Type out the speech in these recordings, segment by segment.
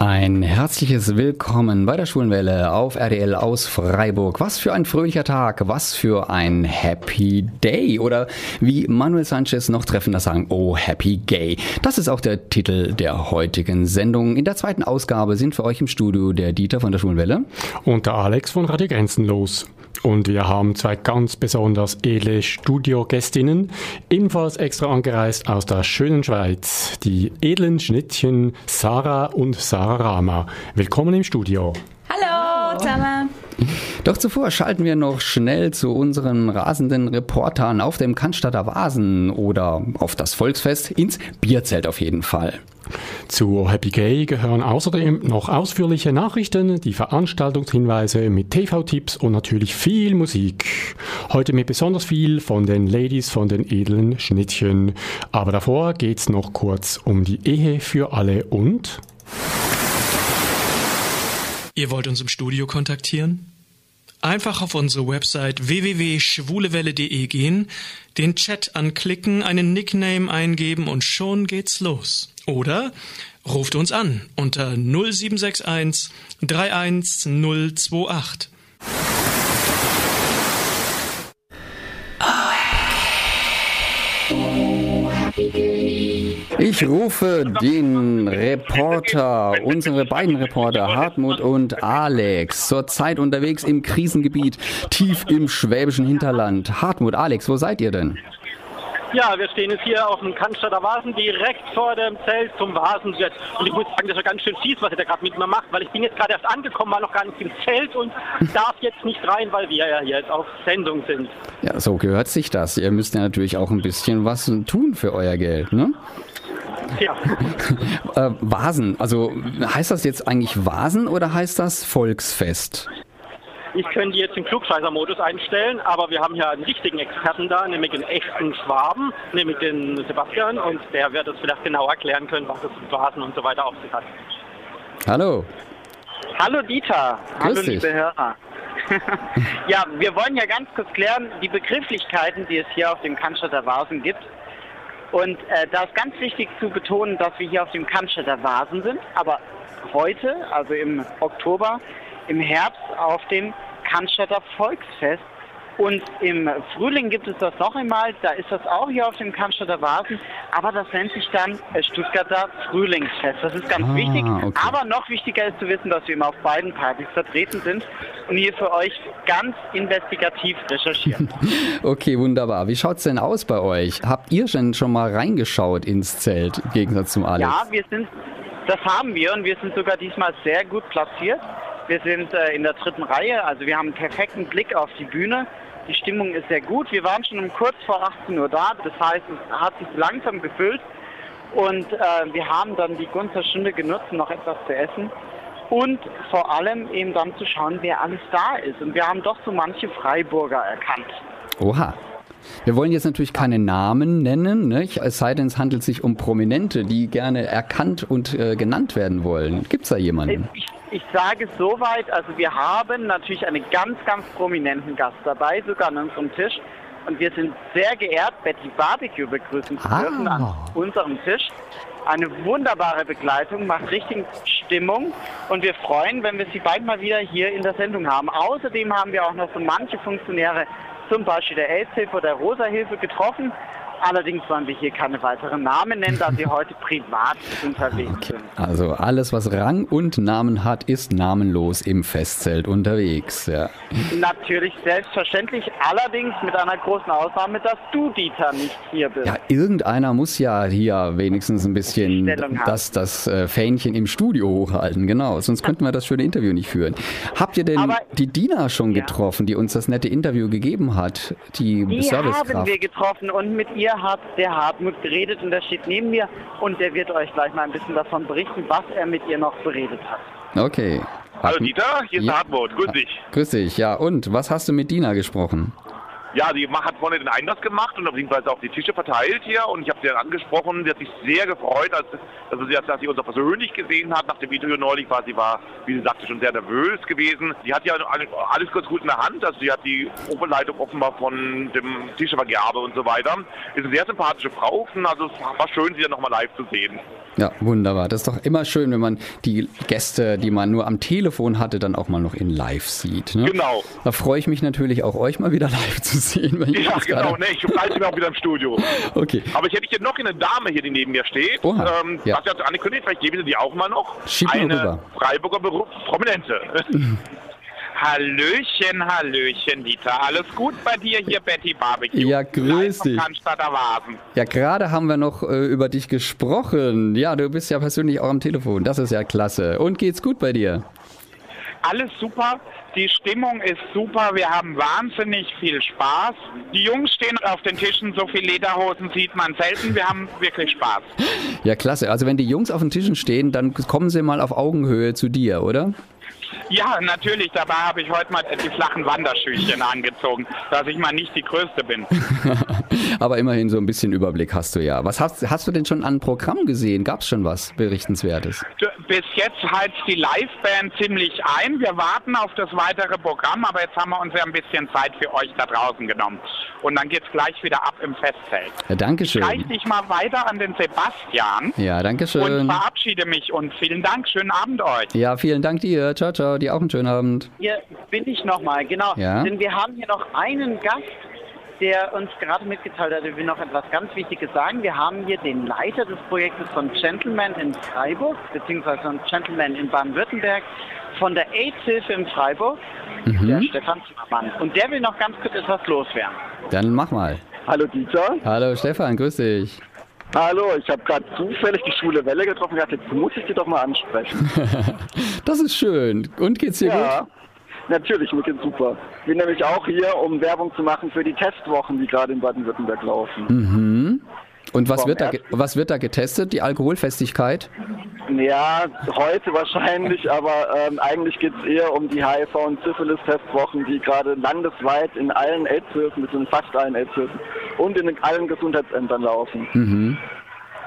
Ein herzliches Willkommen bei der Schwulenwelle auf RDL aus Freiburg. Was für ein fröhlicher Tag, was für ein Happy Day oder wie Manuel Sanchez noch treffender sagen, oh Happy Gay. Das ist auch der Titel der heutigen Sendung. In der zweiten Ausgabe sind für euch im Studio der Dieter von der Schwulenwelle und der Alex von Radio Grenzenlos. Und wir haben zwei ganz besonders edle Studiogästinnen, ebenfalls extra angereist aus der schönen Schweiz, die edlen Schnittchen Sarah und Sarah Rama. Willkommen im Studio. Hallo zusammen. Doch zuvor schalten wir noch schnell zu unseren rasenden Reportern auf dem Cannstatter Vasen oder auf das Volksfest ins Bierzelt auf jeden Fall. Zu Happy Gay gehören außerdem noch ausführliche Nachrichten, die Veranstaltungshinweise mit TV-Tipps und natürlich viel Musik. Heute mit besonders viel von den Ladies von den edlen Schnittchen. Aber davor geht's noch kurz um die Ehe für alle und... Ihr wollt uns im Studio kontaktieren? Einfach auf unsere Website www.schwulewelle.de gehen, den Chat anklicken, einen Nickname eingeben und schon geht's los. Oder ruft uns an unter 0761 31028. Ich rufe den Reporter, unsere beiden Reporter Hartmut und Alex, zurzeit unterwegs im Krisengebiet, tief im schwäbischen Hinterland. Hartmut, Alex, wo seid ihr denn? Ja, wir stehen jetzt hier auf dem Cannstatter Vasen, direkt vor dem Zelt zum Vasenwirt. Und ich muss sagen, das ist ganz schön fies, was ihr da gerade mit mir macht, weil ich bin jetzt gerade erst angekommen, war noch gar nicht im Zelt und darf jetzt nicht rein, weil wir ja jetzt auf Sendung sind. Ja, so gehört sich das. Ihr müsst ja natürlich auch ein bisschen was tun für euer Geld, ne? Ja. äh, Vasen, also heißt das jetzt eigentlich Vasen oder heißt das Volksfest? Ich könnte jetzt den Klugscheißer-Modus einstellen, aber wir haben hier einen richtigen Experten da, nämlich einen echten Schwaben, nämlich den Sebastian, und der wird es vielleicht genau erklären können, was das mit Vasen und so weiter auf sich hat. Hallo. Hallo Dieter. Grüß Hallo dich. liebe Hörer. ja, wir wollen ja ganz kurz klären, die Begrifflichkeiten, die es hier auf dem Cannstatter Vasen gibt. Und äh, da ist ganz wichtig zu betonen, dass wir hier auf dem Cannstatter Vasen sind, aber heute, also im Oktober, im Herbst auf dem Cannstatter Volksfest. Und im Frühling gibt es das noch einmal, da ist das auch hier auf dem Cannstatter Vasen, aber das nennt sich dann äh, Stuttgarter Frühlingsfest. Das ist ganz Ah, wichtig, okay. aber noch wichtiger ist zu wissen, dass wir immer auf beiden Partys vertreten sind und hier für euch ganz investigativ recherchieren. Okay, wunderbar. Wie schaut's denn aus bei euch? Habt ihr denn schon mal reingeschaut ins Zelt, im Gegensatz zum Alex? Ja, wir sind, das haben wir und wir sind sogar diesmal sehr gut platziert. Wir sind äh, in der dritten Reihe, also wir haben einen perfekten Blick auf die Bühne. Die Stimmung ist sehr gut. Wir waren schon um kurz vor 18 Uhr da, das heißt, es hat sich langsam gefüllt und äh, wir haben dann die Gunster Stunde genutzt, um noch etwas zu essen und vor allem eben dann zu schauen, wer alles da ist. Und wir haben doch so manche Freiburger erkannt. Oha. Wir wollen jetzt natürlich keine Namen nennen, ne? es sei denn, es handelt sich um Prominente, die gerne erkannt und äh, genannt werden wollen. Gibt's da jemanden? Ich, ich sage soweit, also wir haben natürlich einen ganz, ganz prominenten Gast dabei, sogar an unserem Tisch. Und wir sind sehr geehrt, Betty Barbecue begrüßen zu Ah. dürfen an unserem Tisch. Eine wunderbare Begleitung, macht richtig Stimmung und wir freuen, wenn wir sie bald mal wieder hier in der Sendung haben. Außerdem haben wir auch noch so manche Funktionäre, zum Beispiel der AIDS-Hilfe oder der Rosa-Hilfe getroffen. Allerdings wollen wir hier keine weiteren Namen nennen, da sie heute privat unterwegs sind. Also alles, was Rang und Namen hat, ist namenlos im Festzelt unterwegs. Ja. Natürlich selbstverständlich, allerdings mit einer großen Ausnahme, dass du, Dieter, nicht hier bist. ja, irgendeiner muss ja hier wenigstens ein bisschen das, das äh, Fähnchen im Studio hochhalten. Genau, sonst könnten wir das schöne Interview nicht führen. Habt ihr denn Aber- die Dina schon Ja. getroffen, die uns das nette Interview gegeben hat? Die, Die Servicekraft. haben wir getroffen und mit ihr hat der Hartmut geredet und der steht neben mir und der wird euch gleich mal ein bisschen davon berichten, was er mit ihr noch beredet hat. Okay. Hallo Dieter, hier ist Ja. der Hartmut. Grüß dich. Grüß dich. Ja, und was hast du mit Dina gesprochen? Ja, die hat vorne den Einlass gemacht und beziehungsweise auch die Tische verteilt hier und ich habe sie dann angesprochen. Sie hat sich sehr gefreut, als, also sie, dass sie uns auch persönlich gesehen hat. Nach dem Video neulich war sie, war, wie sie sagte, schon sehr nervös gewesen. Sie hat ja alles ganz gut in der Hand. Also sie hat die Oberleitung offenbar von dem Tischevergabe und so weiter. Ist eine sehr sympathische Frau. Also es war schön, sie dann nochmal live zu sehen. Ja, wunderbar. Das ist doch immer schön, wenn man die Gäste, die man nur am Telefon hatte, dann auch mal noch in live sieht. Ne? Genau. Da freue ich mich natürlich auch, euch mal wieder live zu sehen. Wenn ja, genau. Nee, ich bin auch wieder im Studio. Okay. Aber ich hätte hier noch eine Dame hier, die neben mir steht. Oha, ähm, ja. Was ja angekündigt, vielleicht gebe ich die auch mal noch. Schieb eine rüber. Freiburger Beruf Prominente. Hallöchen, Hallöchen, Dieter. Alles gut bei dir hier, Betty Barbecue? Ja, grüß dich. Ja, gerade haben wir noch äh, über dich gesprochen. Ja, du bist ja persönlich auch am Telefon. Das ist ja klasse. Und geht's gut bei dir? Alles super. Die Stimmung ist super. Wir haben wahnsinnig viel Spaß. Die Jungs stehen auf den Tischen. So viele Lederhosen sieht man selten. Wir haben wirklich Spaß. Ja, klasse. Also wenn die Jungs auf den Tischen stehen, dann kommen sie mal auf Augenhöhe zu dir, oder? Ja, natürlich. Dabei habe ich heute mal die flachen Wanderschüchen angezogen, dass ich mal nicht die Größte bin. Aber immerhin so ein bisschen Überblick hast du ja. Was hast, hast du denn schon an Programm gesehen? Gab es schon was Berichtenswertes? Bis jetzt heizt die Liveband ziemlich ein. Wir warten auf das weitere Programm, aber jetzt haben wir uns ja ein bisschen Zeit für euch da draußen genommen. Und dann geht's gleich wieder ab im Festzelt. Ja, Dankeschön. Ich reiche dich mal weiter an den Sebastian. Ja, danke schön. Und verabschiede mich und vielen Dank. Schönen Abend euch. Ja, vielen Dank dir. Ciao, ciao. Dir auch einen schönen Abend. Hier bin ich nochmal, genau. Ja? Denn wir haben hier noch einen Gast, der uns gerade mitgeteilt hat, er will noch etwas ganz Wichtiges sagen. Wir haben hier den Leiter des Projektes von Gentleman in Freiburg, beziehungsweise von Gentleman in Baden-Württemberg, von der AIDS-Hilfe in Freiburg, Mhm. der Stefan Zimmermann. Und der will noch ganz kurz etwas loswerden. Dann mach mal. Hallo Dieter. Hallo Stefan, grüß dich. Hallo, ich habe gerade zufällig die Schule Welle getroffen und dachte, jetzt muss ich die doch mal ansprechen. Das ist schön. Und geht's dir ja, gut? natürlich, mir geht's super. Ich bin nämlich auch hier, um Werbung zu machen für die Testwochen, die gerade in Baden-Württemberg laufen. Mhm. Und was wird, da, was wird da getestet? Die Alkoholfestigkeit? Ja, heute wahrscheinlich, aber ähm, eigentlich geht's eher um die HIV- und Syphilis-Testwochen, die gerade landesweit in allen AIDS-Hilfen, beziehungsweise fast allen AIDS-Hilfen und in allen Gesundheitsämtern laufen. Mhm.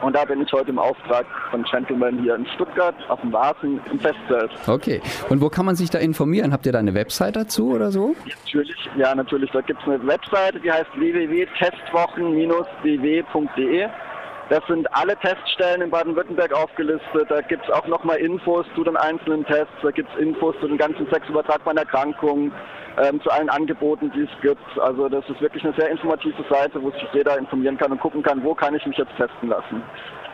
Und da bin ich heute im Auftrag von Gentleman hier in Stuttgart auf dem Wasen im Festzelt. Okay. Und wo kann man sich da informieren? Habt ihr da eine Website dazu oder so? Natürlich, ja, natürlich. Da gibt es eine Webseite, die heißt www.testwochen-bw.de. Das sind alle Teststellen in Baden-Württemberg aufgelistet. Da gibt es auch nochmal Infos zu den einzelnen Tests. Da gibt es Infos zu den ganzen sexübertragbaren Erkrankungen, ähm, zu allen Angeboten, die es gibt. Also das ist wirklich eine sehr informative Seite, wo sich jeder informieren kann und gucken kann, wo kann ich mich jetzt testen lassen.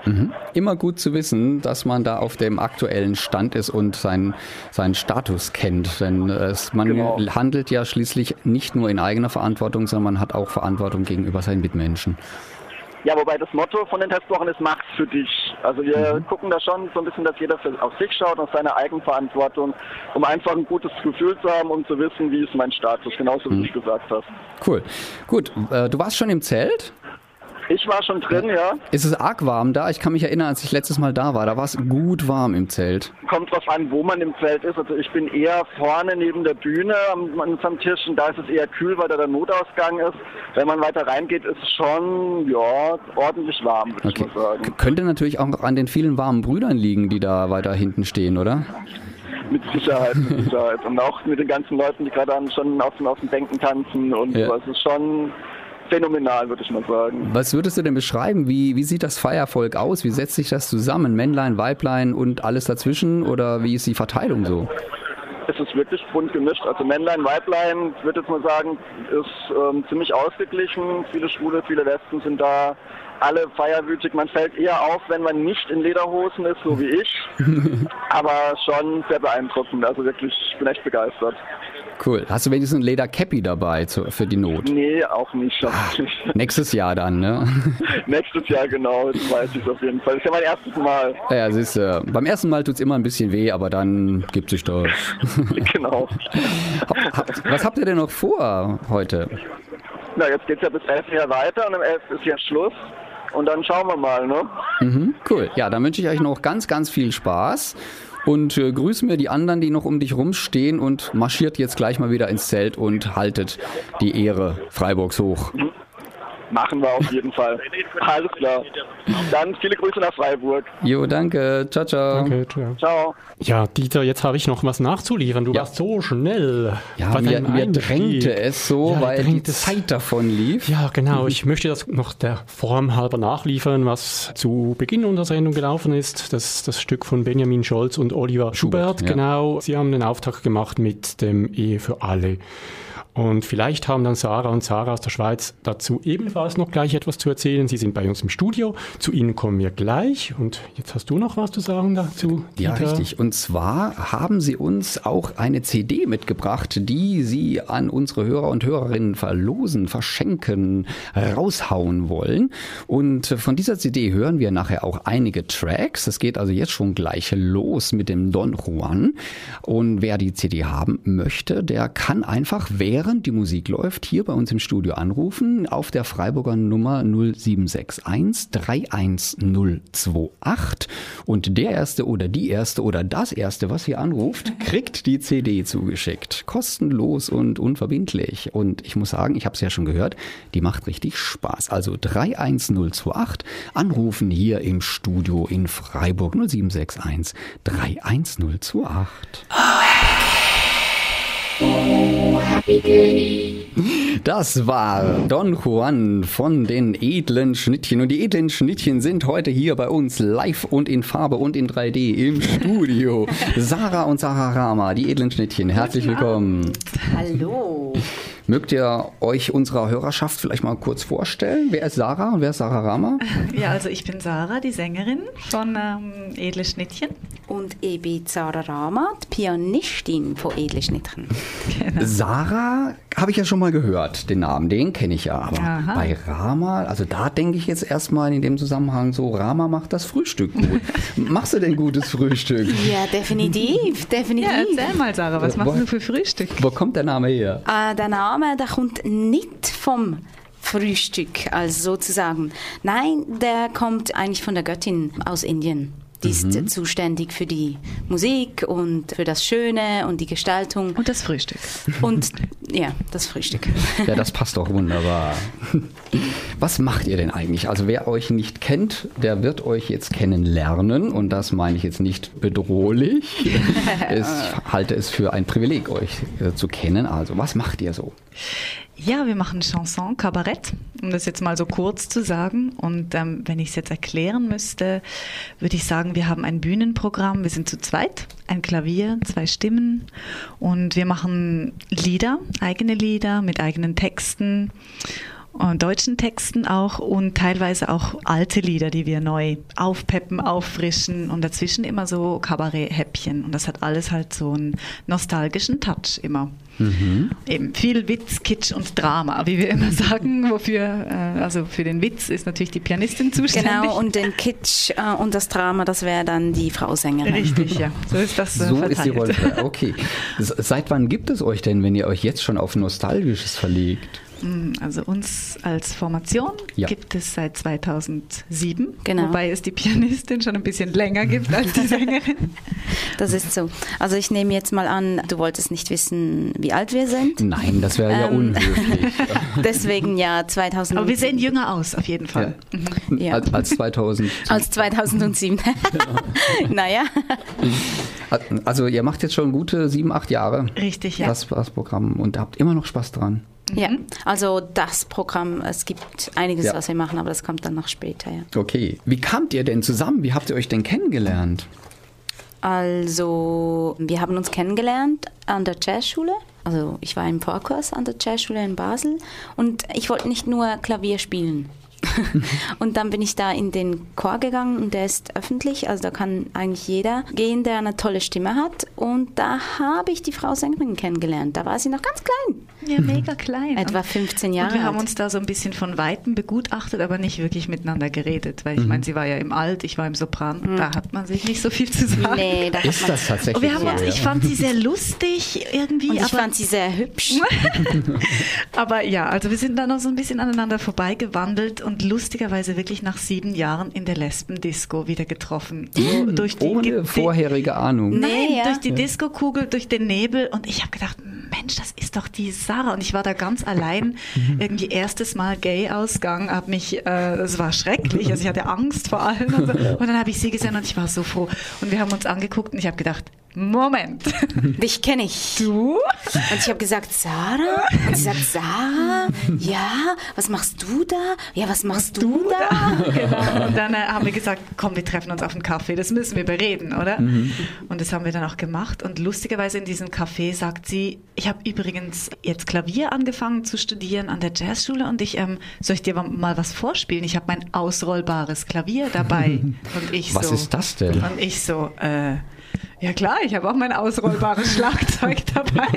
Mhm. Immer gut zu wissen, dass man da auf dem aktuellen Stand ist und seinen, seinen Status kennt. Denn äh, es, man Genau. handelt ja schließlich nicht nur in eigener Verantwortung, sondern man hat auch Verantwortung gegenüber seinen Mitmenschen. Ja, wobei das Motto von den Testwochen ist Macht's für dich. Also wir gucken da schon so ein bisschen, dass jeder auf sich schaut, auf seine Eigenverantwortung, um einfach ein gutes Gefühl zu haben, um zu wissen, wie ist mein Status, genauso wie du es gesagt hast. Cool. Gut, äh, du warst schon im Zelt? Ich war schon drin, ja. Ist es arg warm da? Ich kann mich erinnern, als ich letztes Mal da war, da war es gut warm im Zelt. Kommt drauf an, wo man im Zelt ist. Also ich bin eher vorne neben der Bühne am, unserem Tisch und da ist es eher kühl, weil da der Notausgang ist. Wenn man weiter reingeht, ist es schon, ja, ordentlich warm, würde Okay. ich mal sagen. Könnte natürlich auch an den vielen warmen Brüdern liegen, die da weiter hinten stehen, oder? Mit Sicherheit, mit Sicherheit. Und auch mit den ganzen Leuten, die gerade schon auf den, auf den Bänken tanzen und Ja. so. Es ist schon phänomenal, würde ich mal sagen. Was würdest du denn beschreiben? Wie, wie sieht das Feiervolk aus? Wie setzt sich das zusammen? Männlein, Weiblein und alles dazwischen? Oder wie ist die Verteilung so? Es ist wirklich bunt gemischt. Also Männlein, Weiblein, ich würde jetzt mal sagen, ist ähm, ziemlich ausgeglichen. Viele Schwule, viele Lesben sind da. Alle feierwütig. Man fällt eher auf, wenn man nicht in Lederhosen ist, so wie ich. Aber schon sehr beeindruckend. Also wirklich, ich bin echt begeistert. Cool. Hast du wenigstens ein Ledercappy dabei zu, für die Not? Nee, auch nicht. Auch nicht. Nächstes Jahr dann, ne? Nächstes Jahr genau, das weiß ich auf jeden Fall. Das ist ja mein erstes Mal. Ja, siehst du, beim ersten Mal tut's immer ein bisschen weh, aber dann gibt sich das. genau. Was habt ihr denn noch vor heute? Na, jetzt geht's ja bis 11 Uhr weiter und um 11 ist ja Schluss. Und dann schauen wir mal, ne? Mhm, cool. Ja, dann wünsche ich euch noch ganz, ganz viel Spaß. Und äh, grüß mir die anderen, die noch um dich rumstehen und marschiert jetzt gleich mal wieder ins Zelt und haltet die Ehre Freiburgs hoch. Machen wir auf jeden Fall. Alles klar. Dann viele Grüße nach Freiburg. Jo, danke. Ciao, ciao. Danke, ciao. Ciao. Ja, Dieter, jetzt habe ich noch was nachzuliefern. Du Ja. warst so schnell. Ja, bei mir, mir drängte es so, Ja, weil die. Zeit davon lief. Ja, genau. Ich möchte das noch der Form halber nachliefern, was zu Beginn unserer Sendung gelaufen ist. Das, das Stück von Benjamin Scholz und Oliver Schubert. Schubert, ja. Genau. Sie haben den Auftakt gemacht mit dem Ehe für alle. Und vielleicht haben dann Sarah und Sarah aus der Schweiz dazu ebenfalls noch gleich etwas zu erzählen. Sie sind bei uns im Studio. Zu Ihnen kommen wir gleich. Und jetzt hast du noch was zu sagen dazu? Ja, Dieter? richtig. Und zwar haben sie uns auch eine CD mitgebracht, die sie an unsere Hörer und Hörerinnen verlosen, verschenken, raushauen wollen. Und von dieser CD hören wir nachher auch einige Tracks. Es geht also jetzt schon gleich los mit dem Don Juan. Und wer die CD haben möchte, der kann einfach, während die Musik läuft, hier bei uns im Studio anrufen auf der Freiburger Nummer 0761 31028. Und der Erste oder die Erste oder das Erste, was hier anruft, kriegt die CD zugeschickt. Kostenlos und unverbindlich. Und ich muss sagen, ich habe es ja schon gehört, die macht richtig Spaß. Also 31028 anrufen hier im Studio in Freiburg 0761 31028. Das war Don Juan von den edlen Schnittchen. Und die edlen Schnittchen sind heute hier bei uns live und in Farbe und in 3D im Studio. Sarah und Sarah Rama, die edlen Schnittchen, herzlich willkommen. Hallo. Mögt ihr euch unserer Hörerschaft vielleicht mal kurz vorstellen? Wer ist Sarah und wer ist Sarah Rama? Ja, also ich bin Sarah, die Sängerin von ähm, Edle Schnittchen. Und ich bin Sarah Rama, die Pianistin von Edle Schnittchen. Sarah habe ich ja schon mal gehört, den Namen, den kenne ich ja. Aber Aha. bei Rama, also da denke ich jetzt erstmal in dem Zusammenhang so, Rama macht das Frühstück gut. Machst du denn gutes Frühstück? Ja, definitiv, definitiv. Ja, erzähl mal, Sarah, was Äh, machst wo- du für Frühstück? Wo kommt der Name her? Äh, der Name, der kommt nicht vom Frühstück, also sozusagen. Nein, der kommt eigentlich von der Göttin aus Indien. Die ist Mhm. zuständig für die Musik und für das Schöne und die Gestaltung. Und das Frühstück. Und ja, das Frühstück. Ja, das passt doch wunderbar. Was macht ihr denn eigentlich? Also wer euch nicht kennt, der wird euch jetzt kennenlernen und das meine ich jetzt nicht bedrohlich. Ich halte es für ein Privileg, euch äh, zu kennen. Also was macht ihr so? Ja, wir machen Chanson, Kabarett, um das jetzt mal so kurz zu sagen. Und ähm, wenn ich es jetzt erklären müsste, würde ich sagen, wir haben ein Bühnenprogramm. Wir sind zu zweit, ein Klavier, zwei Stimmen und wir machen Lieder, eigene Lieder mit eigenen Texten. Und deutschen Texten auch und teilweise auch alte Lieder, die wir neu aufpeppen, auffrischen und dazwischen immer so Kabarett-Häppchen. Und das hat alles halt so einen nostalgischen Touch immer. Eben viel Witz, Kitsch und Drama, wie wir immer sagen. Wofür, äh, also für den Witz ist natürlich die Pianistin zuständig. Genau, und den Kitsch äh, und das Drama, das wäre dann die Frau Sängerin. Richtig, ja. So ist das äh, So ist die verteilt. Rolle. Okay. Seit wann gibt es euch denn, wenn ihr euch jetzt schon auf Nostalgisches verlegt? Mm, Also uns als Formation Ja. gibt es seit 2007, Genau. wobei es die Pianistin schon ein bisschen länger gibt als die Sängerin. Das ist so. Also ich nehme jetzt mal an, du wolltest nicht wissen, wie alt wir sind. Nein, das wäre ja Ähm, unhöflich. Deswegen ja 2000. Aber wir sehen jünger aus, auf jeden Fall. Ja. Als, als 2000. als 2007. naja, Also ihr macht jetzt schon gute sieben, acht Jahre. Richtig, ja. Das, das Programm und habt immer noch Spaß dran. Ja. Also das Programm, es gibt einiges, Ja. was wir machen, aber das kommt dann noch später, ja. Okay. Wie kamt ihr denn zusammen? Wie habt ihr euch denn kennengelernt? Also, wir haben uns kennengelernt an der Jazzschule. Also, ich war im Vorkurs an der Jazzschule in Basel und ich wollte nicht nur Klavier spielen. und dann bin ich da in den Chor gegangen und der ist öffentlich, also da kann eigentlich jeder gehen, der eine tolle Stimme hat. Und da habe ich die Frau Sängerin kennengelernt. Da war sie noch ganz klein, Ja, mega klein. etwa Und- 15 Jahre Und wir haben alt. uns da so ein bisschen von Weitem begutachtet, aber nicht wirklich miteinander geredet. Weil ich meine, sie war ja im Alt, ich war im Sopran. Da hat man sich nicht so viel zu sagen. nee, da hat Ist man das tatsächlich Und wir haben so? uns, ja? ich fand sie sehr lustig irgendwie. und ich aber, fand sie sehr hübsch. aber ja, also wir sind da noch so ein bisschen aneinander vorbeigewandelt und und lustigerweise wirklich nach sieben Jahren in der Lesbendisco wieder getroffen. Oh, durch die, Ohne vorherige Ahnung. Nein, Nee, ja. durch die Disco-Kugel, durch den Nebel und ich habe gedacht, Mensch, das ist doch die Sarah und ich war da ganz allein, irgendwie erstes Mal Gay-Ausgang, habe mich, äh, es war schrecklich, also ich hatte Angst vor allem und, so. und dann habe ich sie gesehen und ich war so froh und wir haben uns angeguckt und ich habe gedacht, Moment, Dich kenne ich. du? Und ich habe gesagt, Sarah? Und sie sagt, Sarah? Ja, was machst du da? Ja, was machst du, da? Genau. Und dann äh, haben wir gesagt, komm, wir treffen uns auf einen Kaffee, das müssen wir bereden, oder? Und das haben wir dann auch gemacht. Und lustigerweise in diesem Café sagt sie, ich habe übrigens jetzt Klavier angefangen zu studieren an der Jazzschule und ich, ähm, soll ich dir mal was vorspielen? Ich habe mein ausrollbares Klavier dabei. Und ich Was so, ist das denn? Und ich so, äh, ja klar, ich habe auch mein ausrollbares Schlagzeug dabei.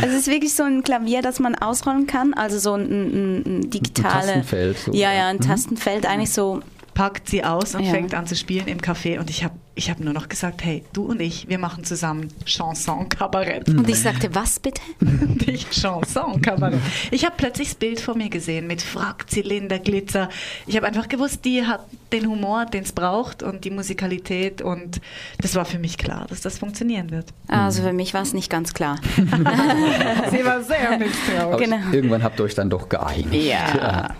Also es ist wirklich so ein Klavier, das man ausrollen kann, also so ein, ein, ein digitale... Tastenfeld, so. Ja, ja, ein Tastenfeld, eigentlich so... Packt sie aus und Ja. fängt an zu spielen im Café. Und ich habe ich hab nur noch gesagt, hey, du und ich, wir machen zusammen Chanson-Kabarett. Und ich sagte, was bitte? Nicht Chanson-Kabarett. Ich habe plötzlich das Bild vor mir gesehen mit Frack, Zylinder, Glitzer. Ich habe einfach gewusst, die hat den Humor, den es braucht und die Musikalität. Und das war für mich klar, dass das funktionieren wird. Also für mich war es nicht ganz klar. Sie war sehr misstrauisch. Genau. Irgendwann habt ihr euch dann doch geeinigt. Ja.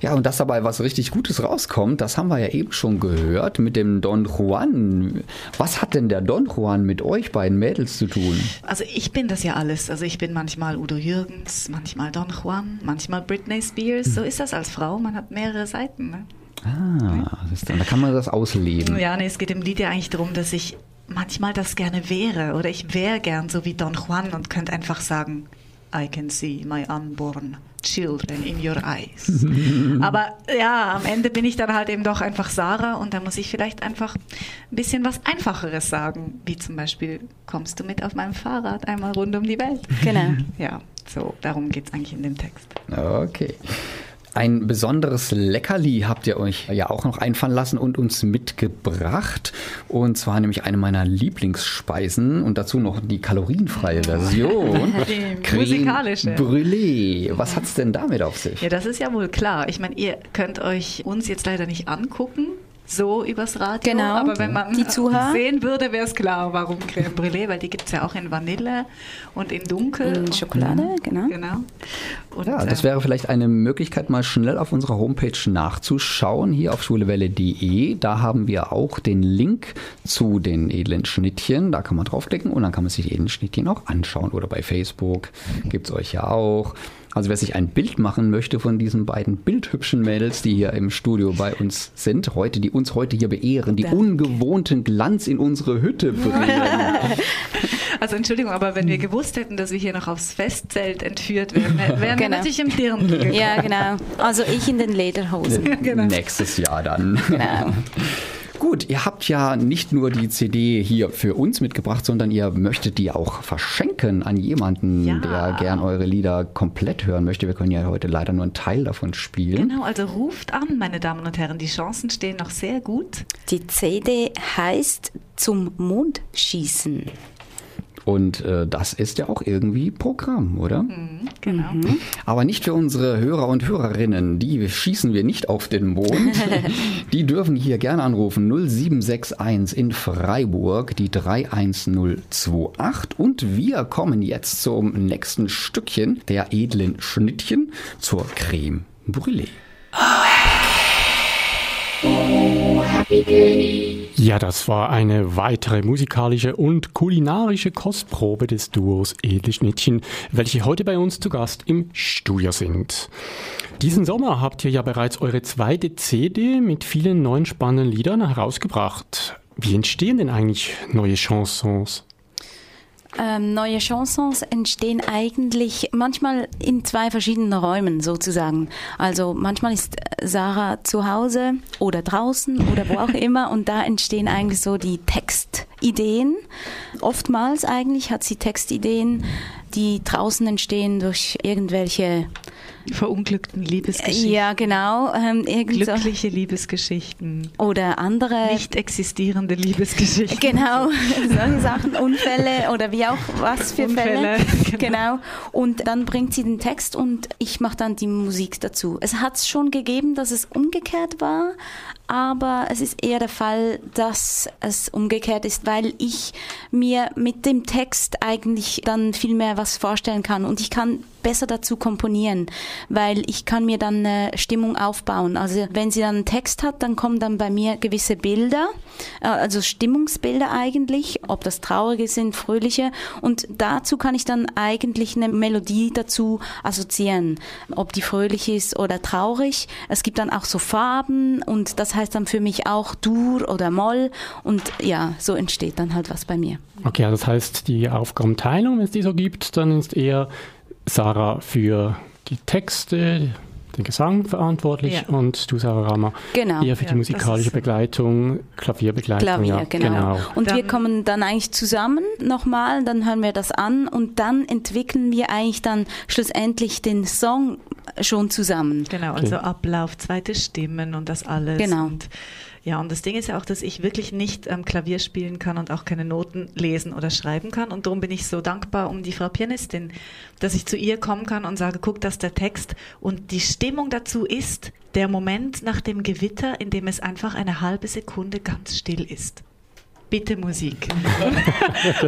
Ja, und dass dabei was richtig Gutes rauskommt, das haben wir ja eben schon gehört mit dem Don Juan. Was hat denn der Don Juan mit euch beiden Mädels zu tun? Also ich bin das ja alles. Also ich bin manchmal Udo Jürgens, manchmal Don Juan, manchmal Britney Spears. So ist das als Frau. Man hat mehrere Seiten. Ne? Ah, ist, da kann man das ausleben. Ja, nee, es geht im Lied ja eigentlich darum, dass ich manchmal das gerne wäre oder ich wäre gern so wie Don Juan und könnte einfach sagen, I can see my unborn children in your eyes. Aber ja, am Ende bin ich dann halt eben doch einfach Sarah und da muss ich vielleicht einfach ein bisschen was Einfacheres sagen, wie zum Beispiel, kommst du mit auf meinem Fahrrad einmal rund um die Welt? Genau. Ja, so, darum geht es eigentlich in dem Text. Okay. Ein besonderes Leckerli habt ihr euch ja auch noch einfallen lassen und uns mitgebracht. Und zwar nämlich eine meiner Lieblingsspeisen und dazu noch die kalorienfreie Version. Musikalische. Brûlée. Was hat's denn damit auf sich? Ja, das ist ja wohl klar. Ich meine, ihr könnt euch uns jetzt leider nicht angucken, so übers Radio. Genau. Aber wenn man Die Zuhörer. sehen würde, wäre es klar, warum Creme Brûlée, weil die gibt es ja auch in Vanille und in Dunkel. In Schokolade, genau. Genau. Und, Ja, das äh, wäre vielleicht eine Möglichkeit, mal schnell auf unserer Homepage nachzuschauen, hier auf schulewelle.de. Da haben wir auch den Link zu den edlen Schnittchen. Da kann man draufklicken und dann kann man sich die edlen Schnittchen auch anschauen. Oder bei Facebook gibt's euch ja auch. Also wer sich ein Bild machen möchte von diesen beiden bildhübschen Mädels, die hier im Studio bei uns sind, heute, die uns heute hier beehren, die Danke. ungewohnten Glanz in unsere Hütte bringen. Also Entschuldigung, aber wenn wir gewusst hätten, dass wir hier noch aufs Festzelt entführt werden, wären wir Genau. natürlich im Dirndl. Ja, genau. Also ich in den Lederhosen. genau. Nächstes Jahr dann. Genau. Gut, ihr habt ja nicht nur die CD hier für uns mitgebracht, sondern ihr möchtet die auch verschenken an jemanden, Ja. der gern eure Lieder komplett hören möchte. Wir können ja heute leider nur einen Teil davon spielen. Genau, also ruft an, meine Damen und Herren. Die Chancen stehen noch sehr gut. Die CD heißt Zum Mond schießen. Und äh, das ist ja auch irgendwie Programm, oder? Genau. Aber nicht für unsere Hörer und Hörerinnen. Die schießen wir nicht auf den Mond. die dürfen hier gerne anrufen. 0761 in Freiburg, die 31028. Und wir kommen jetzt zum nächsten Stückchen der edlen Schnittchen zur Creme Brûlée. Ja, das war eine weitere musikalische und kulinarische Kostprobe des Duos Edle Schnittchen, welche heute bei uns zu Gast im Studio sind. Diesen Sommer habt ihr ja bereits eure zweite CD mit vielen neuen spannenden Liedern herausgebracht. Wie entstehen denn eigentlich neue Chansons? Ähm, neue Chansons entstehen eigentlich manchmal in zwei verschiedenen Räumen sozusagen. Also manchmal ist Sarah zu Hause oder draußen oder wo auch immer und da entstehen eigentlich so die Textideen. Oftmals eigentlich hat sie Textideen die draußen entstehen durch irgendwelche verunglückten Liebesgeschichten. Ja, genau. Ähm, Glückliche Liebesgeschichten. Oder andere. Nicht existierende Liebesgeschichten. Genau, solche Sachen, Unfälle oder wie auch was für Unfälle, Fälle. Genau. Und dann bringt sie den Text und ich mache dann die Musik dazu. Es hat es schon gegeben, dass es umgekehrt war, aber es ist eher der Fall, dass es umgekehrt ist, weil ich mir mit dem Text eigentlich dann viel mehr was vorstellen kann. Und ich kann besser dazu komponieren, weil ich kann mir dann eine Stimmung aufbauen. Also wenn sie dann einen Text hat, dann kommen dann bei mir gewisse Bilder, äh, also Stimmungsbilder eigentlich, ob das traurige sind, fröhliche und dazu kann ich dann eigentlich eine Melodie dazu assoziieren, ob die fröhlich ist oder traurig. Es gibt dann auch so Farben und das heißt dann für mich auch Dur oder Moll und ja, so entsteht dann halt was bei mir. Okay, also das heißt, die Aufgabenteilung, wenn es die so gibt, dann ist eher Sarah für die Texte, den Gesang verantwortlich Ja. und du, Sarah Rammer, Genau. eher für Ja, die musikalische Begleitung, Klavierbegleitung. Klavier, ja, genau. Und wir Dann- kommen dann eigentlich zusammen nochmal, dann hören wir das an und dann entwickeln wir eigentlich dann schlussendlich den Song schon zusammen. Genau, also Ablauf, zweite Stimmen und das alles. Genau. Und, ja, und das Ding ist ja auch, dass ich wirklich nicht ähm, Klavier spielen kann und auch keine Noten lesen oder schreiben kann. Und darum bin ich so dankbar um die Frau Pianistin, dass ich zu ihr kommen kann und sage, guck, das ist der Text. Und die Stimmung dazu ist der Moment nach dem Gewitter, in dem es einfach eine halbe Sekunde ganz still ist. Bitte Musik.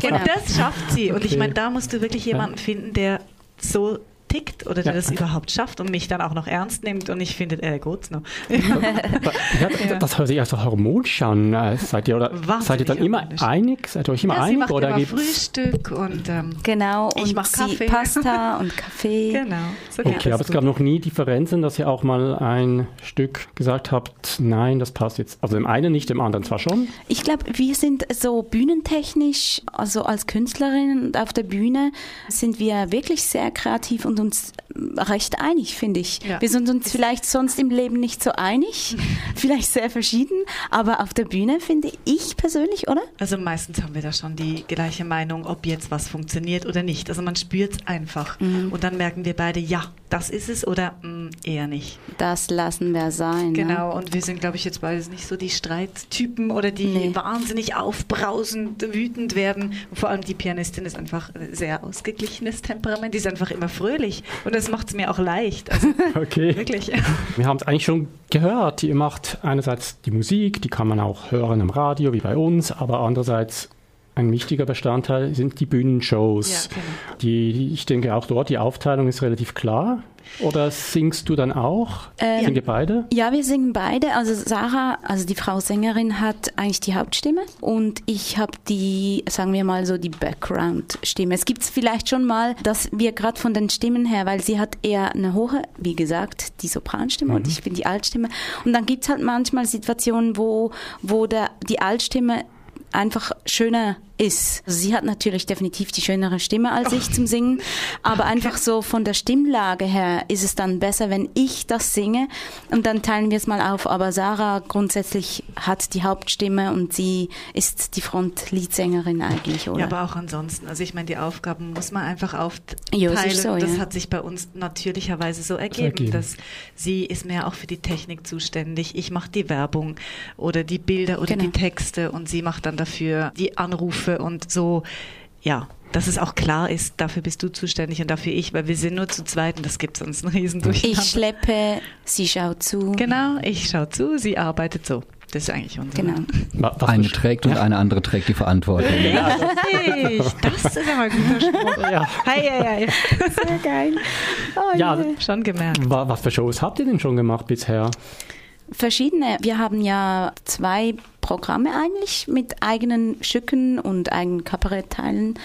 Genau. Und das schafft sie. Und ich meine, da musst du wirklich jemanden finden, der so tickt oder der Ja. das überhaupt schafft und mich dann auch noch ernst nimmt und ich finde, äh, geht's noch. Ja, Ja. Das hört sich also harmonisch an. Äh, Seid ihr, oder, Wahnsinnig seid ihr dann immer einig? Seid ihr euch immer ja, sie einig? macht oder immer gibt's- Frühstück und ähm, Genau, Ich und mach sie Kaffee. Pasta und Kaffee. genau. So Okay, aber es gut. gab noch nie Differenzen, dass ihr auch mal ein Stück gesagt habt, nein, das passt jetzt. Also dem einen nicht, dem anderen zwar schon. Ich glaube, wir sind so bühnentechnisch, also als Künstlerinnen und auf der Bühne sind wir wirklich sehr kreativ und uns recht einig, finde ich. Ja. Wir sind uns vielleicht sonst im Leben nicht so einig, vielleicht sehr verschieden, aber auf der Bühne finde ich persönlich, oder? Also meistens haben wir da schon die gleiche Meinung, ob jetzt was funktioniert oder nicht. Also man spürt es einfach. Mhm. Und dann merken wir beide, ja, das ist es oder mm, eher nicht. Das lassen wir sein. Ne? Genau, und wir sind, glaube ich, jetzt beides nicht so die Streittypen oder die Nee. wahnsinnig aufbrausend, wütend werden. Und vor allem die Pianistin ist einfach ein sehr ausgeglichenes Temperament, die ist einfach immer fröhlich und das macht es mir auch leicht. Also Okay. wirklich. Wir haben es eigentlich schon gehört. Ihr macht einerseits die Musik, die kann man auch hören im Radio, wie bei uns, aber andererseits ein wichtiger Bestandteil sind die Bühnenshows. Ja, genau. die, ich denke auch dort, die Aufteilung ist relativ klar. Oder singst du dann auch? Ähm, Singt ihr beide? Ja, wir singen beide. Also Sarah, also die Frau Sängerin, hat eigentlich die Hauptstimme und ich habe die, sagen wir mal so, die Background-Stimme. Es gibt vielleicht schon mal, dass wir gerade von den Stimmen her, weil sie hat eher eine hohe, wie gesagt, die Sopranstimme und ich bin die Altstimme. Und dann gibt es halt manchmal Situationen, wo, wo der, die Altstimme einfach schöner ist. Also sie hat natürlich definitiv die schönere Stimme als ich zum Singen, aber einfach so von der Stimmlage her ist es dann besser, wenn ich das singe und dann teilen wir es mal auf. Aber Sarah grundsätzlich hat die Hauptstimme und sie ist die Frontleadsängerin eigentlich, oder? Ja, aber auch ansonsten. Also ich meine, die Aufgaben muss man einfach aufteilen. So, das ja. hat sich bei uns natürlicherweise so ergeben, ergeben. dass sie ist mehr auch für die Technik zuständig. Ich mache die Werbung oder die Bilder oder Genau. die Texte und sie macht dann dafür die Anrufe und so. Ja, dass es auch klar ist, dafür bist du zuständig und dafür ich, weil wir sind nur zu zweit und das gibt sonst einen riesen ich Durcheinander. schleppe, sie schaut zu. Genau, ich schaue zu, sie arbeitet so. Das ist eigentlich unser Genau. Wa- was Eine trägt und eine andere trägt die Verantwortung. Ich, das ist aber ein guter Spruch. Ja. Hei, hei, hei. Sehr geil. Oh, Ja, je. Schon gemerkt. Wa- Was für Shows habt ihr denn schon gemacht bisher? Verschiedene. Wir haben ja zwei Programme eigentlich mit eigenen Stücken und eigenen Kabarettteilen.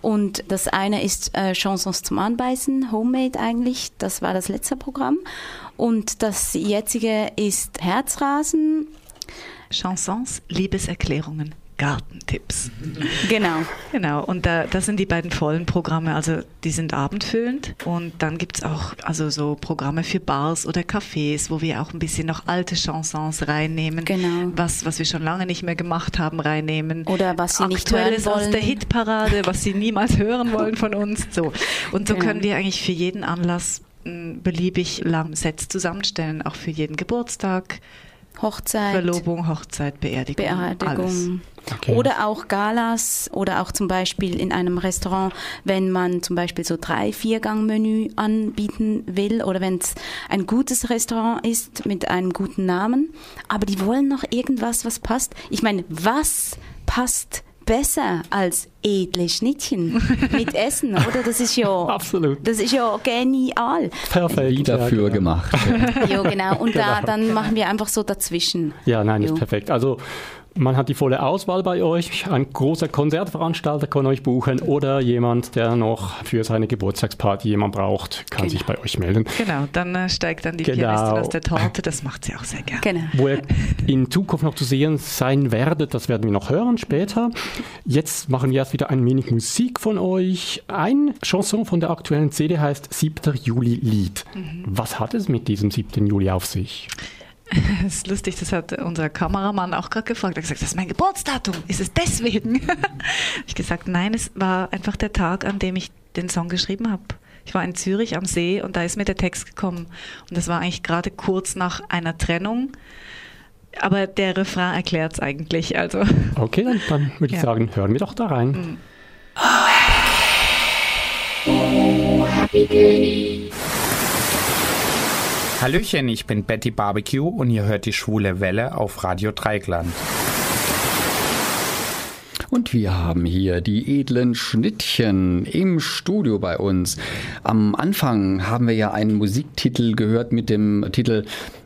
Und das eine ist äh, Chansons zum Anbeißen, Homemade eigentlich. Das war das letzte Programm. Und das jetzige ist Herzrasen. Chansons, Liebeserklärungen. Gartentipps. Genau. Genau, und da, das sind die beiden vollen Programme, also die sind abendfüllend und dann gibt es auch also so Programme für Bars oder Cafés, wo wir auch ein bisschen noch alte Chansons reinnehmen, Genau. was, was wir schon lange nicht mehr gemacht haben, reinnehmen. Oder was sie nicht hören Aktuelles aus wollen. der Hitparade, was sie niemals hören wollen von uns. So. Und so Genau. können wir eigentlich für jeden Anlass m, beliebig lang Sets zusammenstellen, auch für jeden Geburtstag, Hochzeit. Verlobung, Hochzeit, Beerdigung. Alles. Beerdigung. Okay. Oder auch Galas oder auch zum Beispiel in einem Restaurant, wenn man zum Beispiel so drei, Viergang-Menü anbieten will oder wenn es ein gutes Restaurant ist mit einem guten Namen, aber die wollen noch irgendwas, was passt. Ich meine, was passt besser als edle Schnittchen mit Essen, oder? Das ist ja, Absolut. das ist ja genial. Perfekt. Wie dafür ja, genau. gemacht. Ja, genau. Und da, dann machen wir einfach so dazwischen. Ja, nein, Jo. ist perfekt. Also man hat die volle Auswahl bei euch. Ein großer Konzertveranstalter kann euch buchen oder jemand, der noch für seine Geburtstagsparty jemand braucht, kann Genau. sich bei euch melden. Genau, dann äh, steigt dann die Genau. Pianistin aus der Torte, das macht sie auch sehr gerne. Genau. Wo ihr in Zukunft noch zu sehen sein werdet, das werden wir noch hören später. Jetzt machen wir erst wieder ein wenig Musik von euch. Ein Chanson von der aktuellen CD heißt 7. Juli Lied. Mhm. Was hat es mit diesem 7. Juli auf sich? Das ist lustig, das hat unser Kameramann auch gerade gefragt. Er hat gesagt, das ist mein Geburtsdatum. Ist es deswegen? ich gesagt, nein, es war einfach der Tag, an dem ich den Song geschrieben habe. Ich war in Zürich am See und da ist mir der Text gekommen. Und das war eigentlich gerade kurz nach einer Trennung. Aber der Refrain erklärt es eigentlich. Also Okay, dann, dann würde ich Ja. sagen, hören wir doch da rein. Hallöchen, ich bin Betty Barbecue und ihr hört die Schwule Welle auf Radio Dreigland. Und wir haben hier die edlen Schnittchen im Studio bei uns. Am Anfang haben wir ja einen Musiktitel gehört mit dem Titel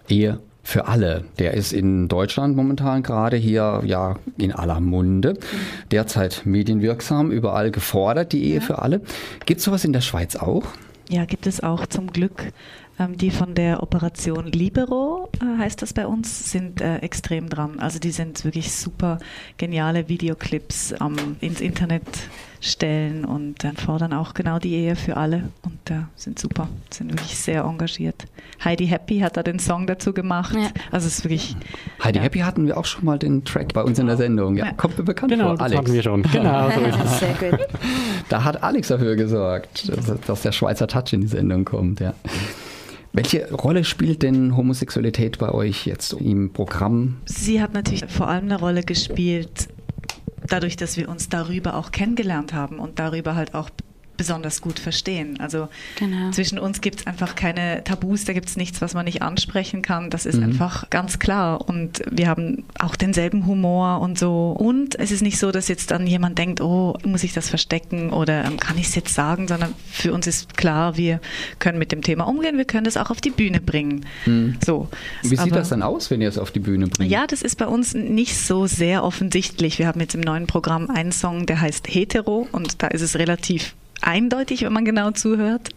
Ehe für alle. Der ist in Deutschland momentan gerade hier ja in aller Munde. Derzeit medienwirksam, überall gefordert, die Ehe für alle. Gibt es sowas in der Schweiz auch? Ja, gibt es auch zum Glück. Ähm, die von der Operation Libero, äh, heißt das bei uns, sind äh, extrem dran. Also die sind wirklich super geniale Videoclips ähm, ins Internet stellen und dann fordern auch genau die Ehe für alle und äh, sind super, sind wirklich sehr engagiert. Heidi Happy hat da den Song dazu gemacht. Ja. Also es ist wirklich Heidi Ja. Happy hatten wir auch schon mal den Track bei uns in der Sendung. Ja, Ja. kommt mir bekannt Genau, vor. das Alex. hatten wir schon. Genau, so ist es. Sehr gut. Da hat Alex dafür gesorgt, dass, dass der Schweizer Touch in die Sendung kommt, ja. Welche Rolle spielt denn Homosexualität bei euch jetzt im Programm? Sie hat natürlich vor allem eine Rolle gespielt, dadurch, dass wir uns darüber auch kennengelernt haben und darüber halt auch besonders gut verstehen. Also Genau. zwischen uns gibt es einfach keine Tabus, da gibt es nichts, was man nicht ansprechen kann. Das ist einfach ganz klar. Und wir haben auch denselben Humor und so. Und es ist nicht so, dass jetzt dann jemand denkt, oh, muss ich das verstecken oder ähm, kann ich es jetzt sagen, sondern für uns ist klar, wir können mit dem Thema umgehen, wir können das auch auf die Bühne bringen. So. Wie sieht Aber- das dann aus, wenn ihr es auf die Bühne bringt? ja, das ist bei uns nicht so sehr offensichtlich. Wir haben jetzt im neuen Programm einen Song, der heißt Hetero und da ist es relativ eindeutig, wenn man genau zuhört.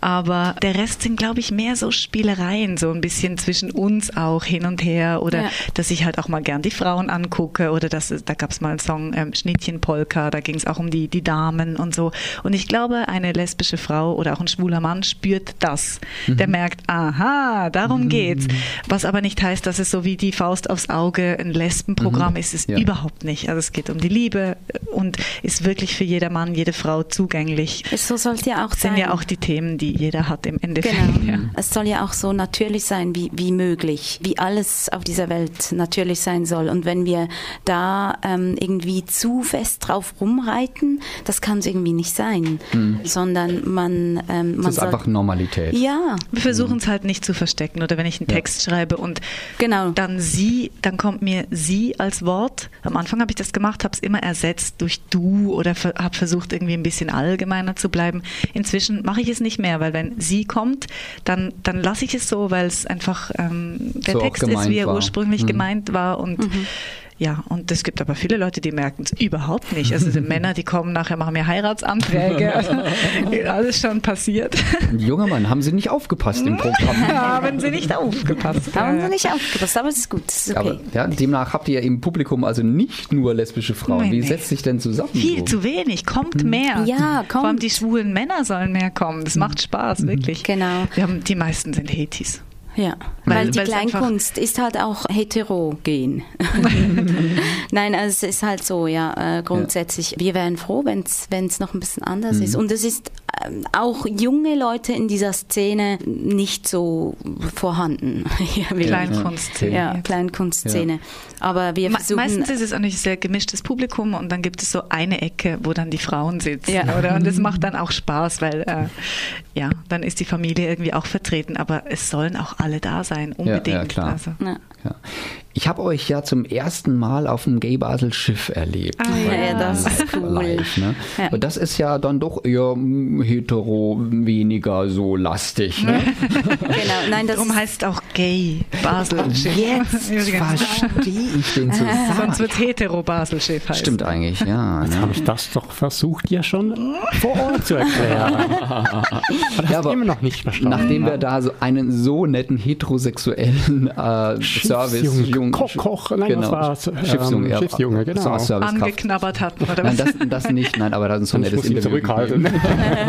Aber der Rest sind, glaube ich, mehr so Spielereien, so ein bisschen zwischen uns auch hin und her oder Ja. dass ich halt auch mal gern die Frauen angucke oder dass, es- da gab es mal einen Song ähm, Schnittchenpolka, da ging es auch um die, die Damen und so. Und ich glaube, eine lesbische Frau oder auch ein schwuler Mann spürt das. Der merkt, aha, darum geht's. Was aber nicht heißt, dass es so wie die Faust aufs Auge ein Lesbenprogramm ist, ist Ja. überhaupt nicht. Also es geht um die Liebe und ist wirklich für jeder Mann, jede Frau zugänglich. So soll es ja auch Das sein. sind ja auch die Themen, die jeder hat im Endeffekt. Genau. Ja. Es soll ja auch so natürlich sein wie, wie möglich, wie alles auf dieser Welt natürlich sein soll. Und wenn wir da ähm, irgendwie zu fest drauf rumreiten, das kann es irgendwie nicht sein, sondern man, ähm, Das man ist soll, einfach Normalität. ja, Wir versuchen es halt nicht zu verstecken oder wenn ich einen Text schreibe und Genau. dann sie, dann kommt mir sie als Wort. Am Anfang habe ich das gemacht, habe es immer ersetzt durch du oder ver habe versucht irgendwie ein bisschen allgemeiner zu bleiben. Inzwischen mache ich es nicht mehr, weil wenn sie kommt, dann, dann lasse ich es so, weil es einfach ähm, der So Text ist, wie er war. ursprünglich Mhm. gemeint war und Ja, und es gibt aber viele Leute, die merken es überhaupt nicht. Also die Männer, die kommen nachher, machen mir Heiratsanträge. Alles schon passiert. Junger Mann, haben Sie nicht aufgepasst im Programm? haben Sie nicht aufgepasst. Haben Sie nicht aufgepasst, aber es ist gut. Es ist okay. Aber ja, demnach habt ihr im Publikum also nicht nur lesbische Frauen. Nee, Wie nee. setzt sich denn zusammen? Viel so? zu wenig, kommt mehr. Ja, Vor allem kommt. die schwulen Männer sollen mehr kommen. Das macht Spaß, wirklich. Genau. Wir haben, die meisten sind Hetis. Ja, Weil- weil, die einfach- Kleinkunst ist halt auch heterogen. Nein, also es ist halt so, ja, äh, grundsätzlich, wir wären froh, wenn es noch ein bisschen anders Mhm. ist. Und es ist auch junge Leute in dieser Szene nicht so vorhanden. ja, Kleinkunstszene. Ja. Kleinkunstszene. Aber wir versuchen... Meistens ist es auch nicht sehr gemischtes Publikum und dann gibt es so eine Ecke, wo dann die Frauen sitzen. Ja. Oder? Und das macht dann auch Spaß, weil äh, ja, dann ist die Familie irgendwie auch vertreten, aber es sollen auch alle da sein, unbedingt. ja, klar. Also. ja. Ich habe euch ja zum ersten Mal auf dem Gay Basel Schiff erlebt. Ah, ja, das ist cool. Live, ne? Ja. Und das ist ja dann doch eher mm, hetero, weniger so lastig. Ne? Genau, nein, das Darum heißt es auch Gay Basel-Schiff. Jetzt Übrigens. verstehe ich den Zusammenhang. Sonst wird hetero-Basel-Schiff heißen. Stimmt eigentlich, ja. Jetzt Ne? habe ich das doch versucht, ja schon vor Ort zu erklären. Aber das Ja, aber immer noch nicht verstanden. Nachdem wir da so einen so netten heterosexuellen äh, Service, Schiffsjunge, Jung- Koch, Koch, nein, genau, was war's? Ähm, Schiffsjunge, ja, Schiffsjunge, genau. Angeknabbert hatten, oder Nein, was? das, das nicht, nein, aber da ist so ein nettes Interview zurückhalten.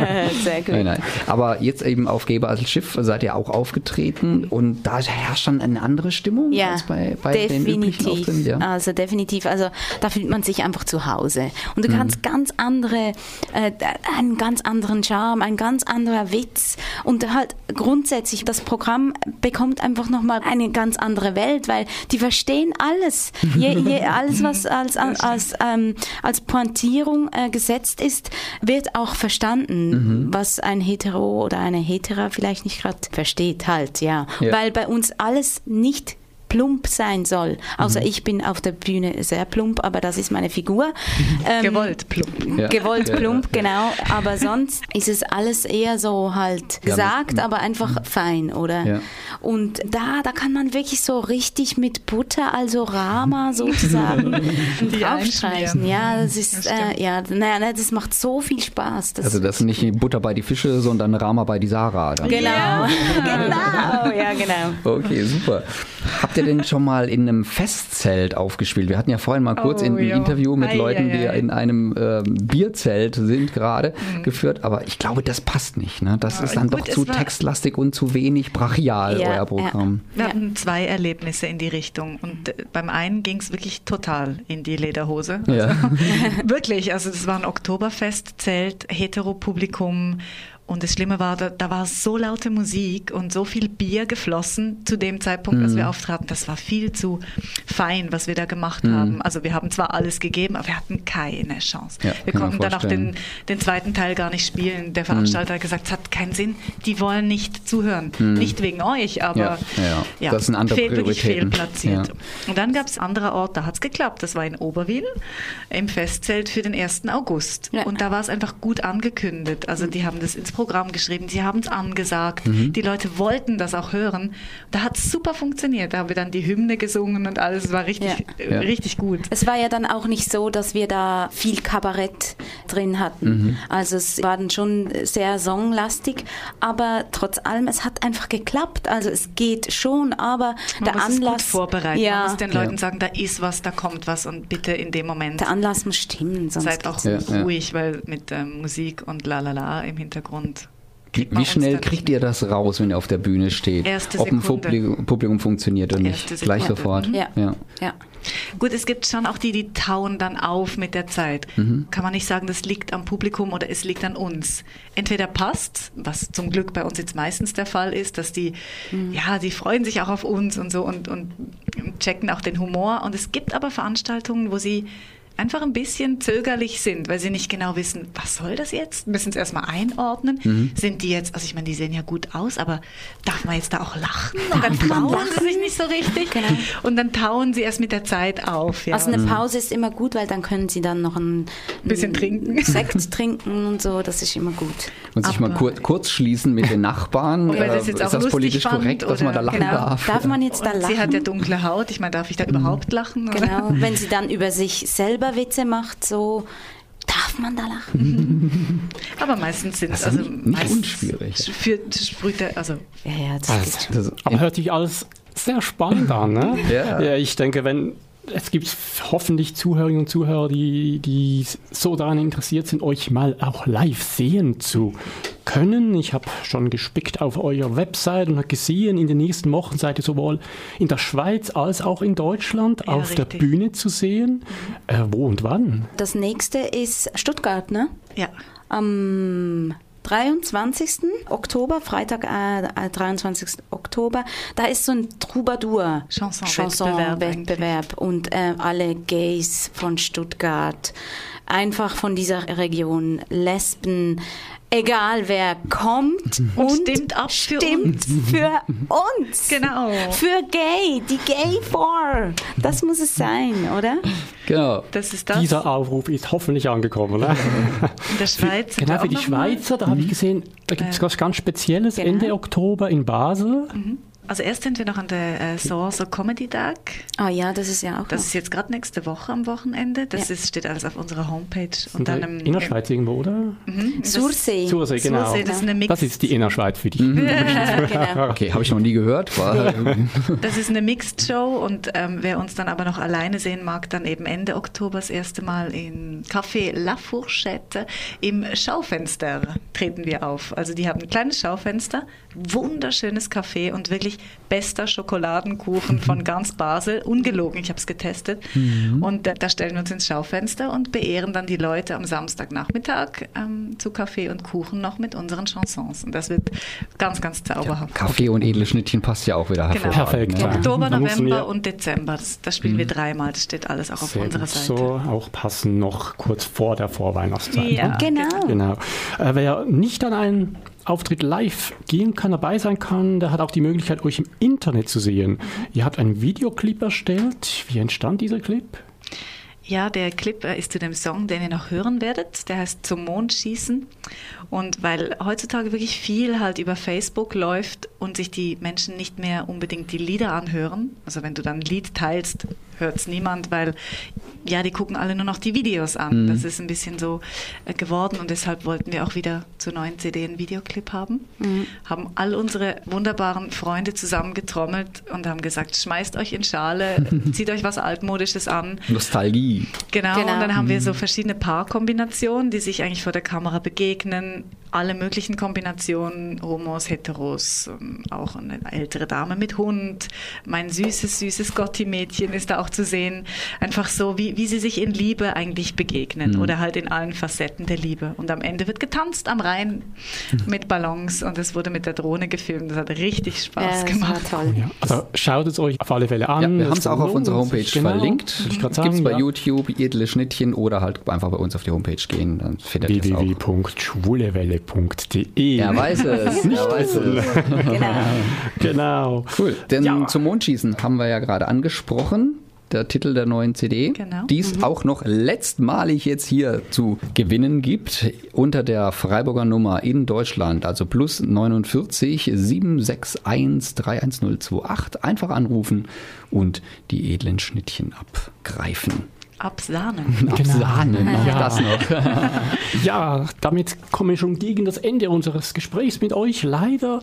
sehr gut. Nein, nein. Aber jetzt eben auf Geber als Schiff seid ihr auch aufgetreten und da herrscht schon eine andere Stimmung Ja, als bei, bei den üblichen definitiv. Ja. Also definitiv. Also da fühlt man sich einfach zu Hause. Und Mhm. du kannst ganz andere, äh, einen ganz anderen Charme, ein ganz anderer Witz. Und halt grundsätzlich, das Programm bekommt einfach nochmal eine ganz andere Welt, weil die verstehen alles. Je, je, alles, was als, als, als, ähm, als Pointierung äh, gesetzt ist, wird auch verstanden, Mhm. was ein Hetero oder eine Hetera vielleicht nicht gerade versteht halt, ja. Ja. Weil bei uns alles nicht plump sein soll. Außer ich bin auf der Bühne sehr plump, aber das ist meine Figur. Ähm, Gewollt plump. Ja. Gewollt Ja, ja. plump, genau. Aber sonst ist es alles eher so halt Ja, gesagt, mit- aber einfach fein, oder? Ja. Und da, da kann man wirklich so richtig mit Butter, also Rama sozusagen, draufstreichen. einschmieren. Ja, das ist, äh, ja, naja, ne, das macht so viel Spaß. Das Also das ist nicht Butter bei die Fische, sondern Rama bei die Sarah. Dann. Genau, genau, ja, genau. Okay, super. Habt ihr denn schon mal in einem Festzelt aufgespielt? Wir hatten ja vorhin mal kurz Oh, in ein ja. Interview mit Ei, Leuten, ei, die ei. in einem ähm, Bierzelt sind gerade Mhm. geführt, aber ich glaube, das passt nicht. Ne? Das ist dann gut, doch es zu textlastig und zu wenig brachial, Ja, euer Programm. Wir Ja. hatten zwei Erlebnisse in die Richtung und äh, beim einen ging es wirklich total in die Lederhose. Ja. Wirklich, also das war ein Oktoberfestzelt, Heteropublikum und das Schlimme war, da, da war so laute Musik und so viel Bier geflossen zu dem Zeitpunkt, als Mhm. wir auftraten. Das war viel zu fein, was wir da gemacht Mhm. haben. Also wir haben zwar alles gegeben, aber wir hatten keine Chance. Ja, wir konnten dann auch den, den zweiten Teil gar nicht spielen. Der Veranstalter hat gesagt, es hat keinen Sinn, die wollen nicht zuhören. Nicht wegen euch, aber Mhm. Ja, ja. Das sind andere fehl, wirklich fehlplatziert. Ja. Und dann gab es anderer Ort, da hat es geklappt. Das war in Oberwil im Festzelt für den 1. August. Ja. Und da war es einfach gut angekündigt. Also die haben das ins Programm geschrieben, sie haben es angesagt. Mhm. Die Leute wollten das auch hören. Da hat es super funktioniert. Da haben wir dann die Hymne gesungen und alles. Es war richtig, Ja. äh, Ja. richtig gut. Es war ja dann auch nicht so, dass wir da viel Kabarett drin hatten. Mhm. Also es war dann schon sehr songlastig, aber trotz allem, es hat einfach geklappt. Also es geht schon, aber Man der muss es gut Anlass vorbereiten. Ja, Man muss den Ja. Leuten sagen, da ist was, da kommt was und bitte in dem Moment der Anlass muss stimmen, sonst seid auch Ja, ja. ruhig, weil mit ähm, Musik und la la la im Hintergrund. Man wie schnell kriegt ihr das raus, wenn ihr auf der Bühne steht? Erste Ob ein. Publikum, Publikum funktioniert oder nicht? Erste Gleich Sekunde. sofort. Mhm. Ja. ja. Ja. Gut, es gibt schon auch die, die tauen dann auf mit der Zeit. Mhm. Kann man nicht sagen, das liegt am Publikum oder es liegt an uns. Entweder passt, was zum Glück bei uns jetzt meistens der Fall ist, dass die, Mhm. ja, die freuen sich auch auf uns und so und, und checken auch den Humor. Und es gibt aber Veranstaltungen, wo sie einfach ein bisschen zögerlich sind, weil sie nicht genau wissen, was soll das jetzt? Müssen sie erstmal einordnen. Mhm. Sind die jetzt, also ich meine, die sehen ja gut aus, aber darf man jetzt da auch lachen? Und dann trauen sie sich nicht so richtig. Genau. Und dann tauen sie erst mit der Zeit auf. Ja. Also eine Pause ist immer gut, weil dann können sie dann noch ein, Bisschen ein trinken. Sekt trinken und so, das ist immer gut. Und sich mal Aber- kur kurz schließen mit den Nachbarn. Und weil das Äh, jetzt ist auch das politisch fand korrekt, dass man da lachen Genau. darf? Darf man jetzt da lachen? sie hat ja dunkle Haut. Ich meine, darf ich da überhaupt lachen? oder? Genau, wenn sie dann über sich selber Witze macht, so darf man da lachen. Aber meistens sind Das es ist also nicht- unschwierig. Für sprüht er, also Ja, ja, das Also, geht. Das, aber hört sich alles sehr spannend an, ne? Ja. ja. Ich denke, wenn es gibt hoffentlich Zuhörerinnen und Zuhörer, die, die so daran interessiert sind, euch mal auch live sehen zu können. Ich habe schon gespickt auf eurer Website und habe gesehen, in den nächsten Wochen seid ihr sowohl in der Schweiz als auch in Deutschland Ja, auf der richtig. Bühne zu sehen. Äh, wo und wann? Das nächste ist Stuttgart, ne? ja. Am 23. Oktober, Freitag, äh, äh, 23. Oktober, da ist so ein Troubadour Chanson-Wettbewerb Wettbewerb und äh, alle Gays von Stuttgart, einfach von dieser Region, Lesben, egal wer kommt und, stimmt ab für stimmt für uns. Genau. Für Gay, die Gay Four. Das muss es sein, oder? genau. Das ist das. Dieser Aufruf ist hoffentlich angekommen. Ne? in der Schweiz. Genau, für auch die noch mal- Schweizer, da habe ich gesehen, da gibt es was ganz Spezielles Genau. Ende Oktober in Basel. Also erst sind wir noch an der äh, Sorso Comedy Tag. Ah ja, das ist ja auch Das noch. ist jetzt gerade nächste Woche am Wochenende. Das Ja. ist, steht alles auf unserer Homepage. Und Und dann im, Innerschweiz irgendwo, oder? Sursee. Sursee, genau. Sursee, das ist eine Mix- Das ist die Innerschweiz für dich. genau. Okay, habe ich noch nie gehört. Das ist eine Mixed Show und ähm, wer uns dann aber noch alleine sehen mag, dann eben Ende Oktober das erste Mal in Café La Fourchette im Schaufenster treten wir auf. Also die haben ein kleines Schaufenster, wunderschönes Café und wirklich bester Schokoladenkuchen von ganz Basel, ungelogen, ich habe es getestet. Und äh, da stellen wir uns ins Schaufenster und beehren dann die Leute am Samstagnachmittag ähm, zu Kaffee und Kuchen noch mit unseren Chansons. Und das wird ganz, ganz zauberhaft. Kaffee und edle Schnittchen passt ja auch wieder Genau. hervorragend. Perfekt. ne? Ja. Oktober, November und Dezember. Das, das spielen wir dreimal. Das steht alles auch auf Sehr unserer. Seite. So auch passen noch kurz vor der Vorweihnachtszeit. Ja. ne? Genau. Genau. Äh, wer nicht an einen Auftritt live gehen kann, dabei sein kann, der hat auch die Möglichkeit, euch im Internet zu sehen. Ihr habt einen Videoclip erstellt. Wie entstand dieser Clip? Ja, der Clip äh, ist zu dem Song, den ihr noch hören werdet. Der heißt Zum Mond schießen. Und weil heutzutage wirklich viel halt über Facebook läuft und sich die Menschen nicht mehr unbedingt die Lieder anhören. Also wenn du dann ein Lied teilst, hört es niemand, weil ja, die gucken alle nur noch die Videos an. Das ist ein bisschen so äh, geworden und deshalb wollten wir auch wieder zur neuen CD einen Videoclip haben. Haben all unsere wunderbaren Freunde zusammengetrommelt und haben gesagt, schmeißt euch in Schale, zieht euch was Altmodisches an. Nostalgie. Genau, Genau. und dann haben wir so verschiedene Paarkombinationen, die sich eigentlich vor der Kamera begegnen. Alle möglichen Kombinationen, Homos, Heteros, ähm, auch eine ältere Dame mit Hund. Mein süßes, süßes Gotti-Mädchen ist da auch zu sehen. Einfach so, wie, wie sie sich in Liebe eigentlich begegnen oder halt in allen Facetten der Liebe. Und am Ende wird getanzt am Rhein mit Ballons und es wurde mit der Drohne gefilmt. Das hat richtig Spaß Ja, gemacht. toll. Ja, also schaut es euch auf alle Fälle an. Ja, wir haben es auch auf unserer. Homepage Genau. verlinkt. Gibt es bei ja. YouTube edle Schnittchen oder halt einfach bei uns auf die Homepage gehen, dann findet ihr es auch. www.schwulewelle.de Er weiß es, er weiß es. Genau. Genau. Cool, denn Ja. zum Mondschießen haben wir ja gerade angesprochen. Der Titel der neuen CD, Genau. die es auch noch letztmalig jetzt hier zu gewinnen gibt, unter der Freiburger Nummer in Deutschland, also plus 49 761 31028. Einfach anrufen und die edlen Schnittchen abgreifen. Absahnen. Absahnen, auch Ja. das noch. Ja, damit kommen wir schon gegen das Ende unseres Gesprächs mit euch. Leider.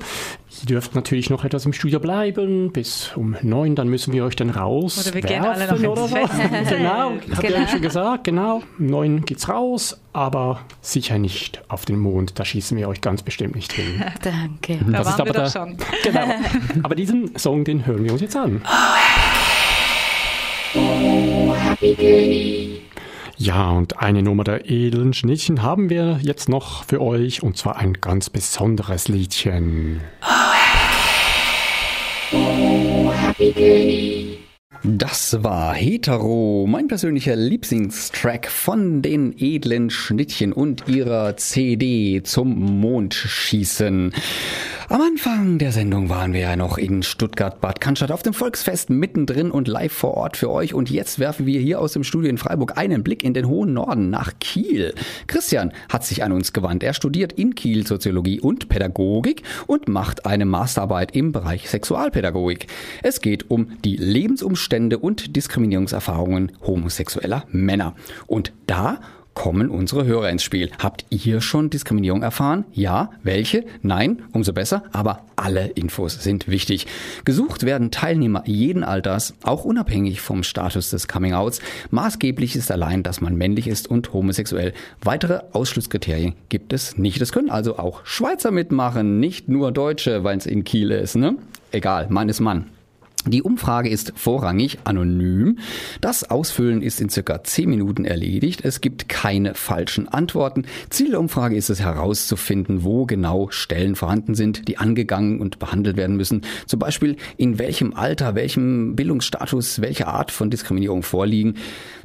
Ihr dürft natürlich noch etwas im Studio bleiben bis um neun, dann müssen wir euch dann raus. Oder wir gehen alle noch oder so. Genau, habt ihr Genau. ja schon gesagt, genau. Um neun geht's raus, aber sicher nicht auf den Mond. Da schießen wir euch ganz bestimmt nicht hin. Danke. Da Das ist waren wir aber doch schon. Genau. Aber diesen Song, den hören wir uns jetzt an. Ja, und eine Nummer der edlen Schnittchen haben wir jetzt noch für euch, und zwar ein ganz besonderes Liedchen. Das war Hetero, mein persönlicher Lieblingstrack von den edlen Schnittchen und ihrer CD zum Mondschießen. Am Anfang der Sendung waren wir ja noch in Stuttgart-Bad Cannstatt auf dem Volksfest mittendrin und live vor Ort für euch. Und jetzt werfen wir hier aus dem Studio in Freiburg einen Blick in den hohen Norden nach Kiel. Christian hat sich an uns gewandt. Er studiert in Kiel Soziologie und Pädagogik und macht eine Masterarbeit im Bereich Sexualpädagogik. Es geht um die Lebensumstände und Diskriminierungserfahrungen homosexueller Männer. Und da kommen unsere Hörer ins Spiel. Habt ihr schon Diskriminierung erfahren? Ja. Welche? Nein. Umso besser. Aber alle Infos sind wichtig. Gesucht werden Teilnehmer jeden Alters, auch unabhängig vom Status des Coming-outs. Maßgeblich ist allein, dass man männlich ist und homosexuell. Weitere Ausschlusskriterien gibt es nicht. Es können also auch Schweizer mitmachen, nicht nur Deutsche, weil es in Kiel ist. Ne? Egal, Mann ist Mann. Die Umfrage ist vorrangig anonym. Das Ausfüllen ist in circa 10 Minuten erledigt. Es gibt keine falschen Antworten. Ziel der Umfrage ist es herauszufinden, wo genau Stellen vorhanden sind, die angegangen und behandelt werden müssen. Zum Beispiel in welchem Alter, welchem Bildungsstatus, welche Art von Diskriminierung vorliegen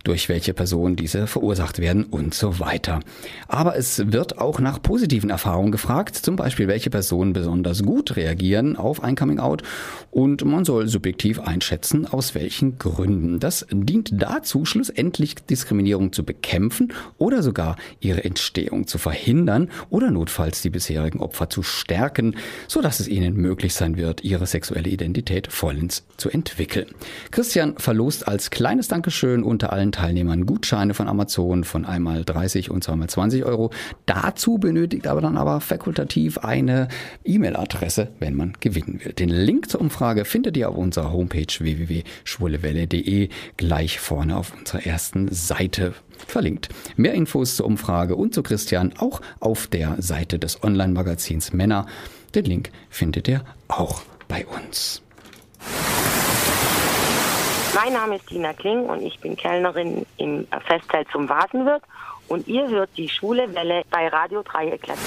durch welche Person diese verursacht werden und so weiter. Aber es wird auch nach positiven Erfahrungen gefragt, zum Beispiel welche Personen besonders gut reagieren auf ein Coming-out und man soll subjektiv einschätzen, aus welchen Gründen. Das dient dazu, schlussendlich Diskriminierung zu bekämpfen oder sogar ihre Entstehung zu verhindern oder notfalls die bisherigen Opfer zu stärken, so dass es ihnen möglich sein wird, ihre sexuelle Identität vollends zu entwickeln. Christian verlost als kleines Dankeschön unter allen Teilnehmern Gutscheine von Amazon von einmal 30 und zweimal 20 Euro. Dazu benötigt aber dann aber fakultativ eine E-Mail-Adresse, wenn man gewinnen will. Den Link zur Umfrage findet ihr auf unserer Homepage www.schwulewelle.de gleich vorne auf unserer ersten Seite verlinkt. Mehr Infos zur Umfrage und zu Christian auch auf der Seite des Online-Magazins Männer. Den Link findet ihr auch bei uns. Mein Name ist Dina Kling und ich bin Kellnerin im Festzelt zum Vasenwirt und ihr hört die Schwule Welle bei Radio Dreieckland.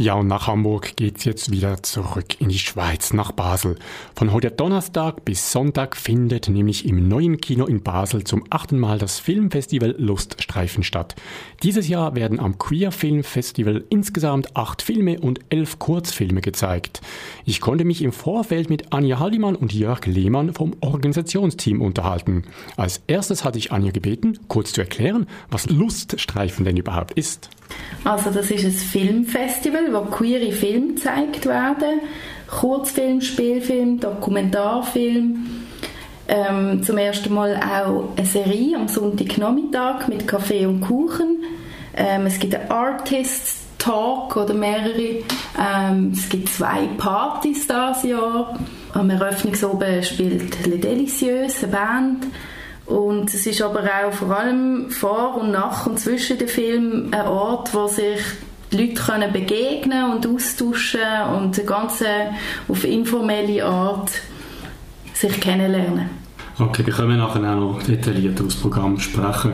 Ja, und nach Hamburg geht's jetzt wieder zurück in die Schweiz, nach Basel. Von heute Donnerstag bis Sonntag findet nämlich im neuen Kino in Basel zum achten Mal das Filmfestival Luststreifen statt. Dieses Jahr werden am Queer Film Festival insgesamt acht Filme und elf Kurzfilme gezeigt. Ich konnte mich im Vorfeld mit Anja Haldimann und Jörg Lehmann vom Organisationsteam unterhalten. Als erstes hatte ich Anja gebeten, kurz zu erklären, was Luststreifen denn überhaupt ist. Also das ist ein Filmfestival, wo queere Filme gezeigt werden. Kurzfilm, Spielfilm, Dokumentarfilm. Ähm, zum ersten Mal auch eine Serie am Sonntagnachmittag mit Kaffee und Kuchen. Ähm, es gibt einen Artists Talk oder mehrere. Ähm, es gibt zwei Partys dieses Jahr. Am Eröffnungsoben spielt Le Delicieux, eine Band. Und es ist aber auch vor allem vor und nach und zwischen den Filmen ein Ort, wo sich die Leute können begegnen und austauschen und ganz auf informelle Art sich kennenlernen. Okay, wir können nachher auch noch detailliert über das Programm sprechen.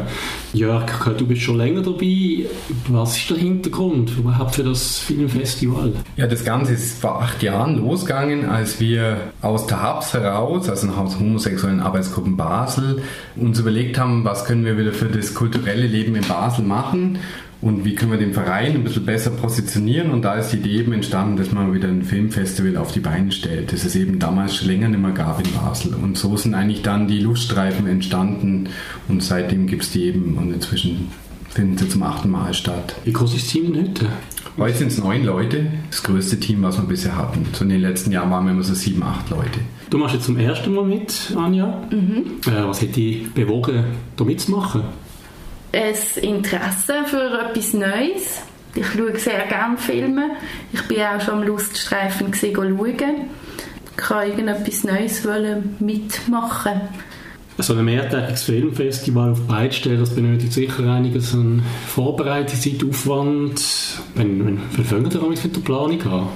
Jörg, du bist schon länger dabei. Was ist der Hintergrund überhaupt für das Filmfestival? Ja, das Ganze ist vor acht Jahren losgegangen, als wir aus der HABS heraus, also aus homosexuellen Arbeitsgruppen Basel, uns überlegt haben, was können wir wieder für das kulturelle Leben in Basel machen und wie können wir den Verein ein bisschen besser positionieren. Und da ist die Idee eben entstanden, dass man wieder ein Filmfestival auf die Beine stellt, das es eben damals schon länger nicht mehr gab in Basel. Und so sind eigentlich dann die Luststreifen entstanden und seitdem gibt es die eben und inzwischen finden sie zum achten Mal statt. Wie groß ist das Team denn heute? Heute sind es neun Leute, das größte Team, was wir bisher hatten. So in den letzten Jahren waren wir immer so sieben, acht Leute. Du machst jetzt zum ersten Mal mit, Anja. Mhm. Äh, was hat dich bewogen, da mitzumachen? Ein Interesse für etwas Neues. Ich schaue sehr gerne Filme. Ich bin auch schon am Luststreifen schauen. Ich kann irgendetwas Neues mitmachen. So ein mehrtägiges Filmfestival auf Beitstellen, das benötigt sicher einiges an Vorbereitungszeit, Aufwand. Wenn, wenn, wann fängt ihr mit der Planung an?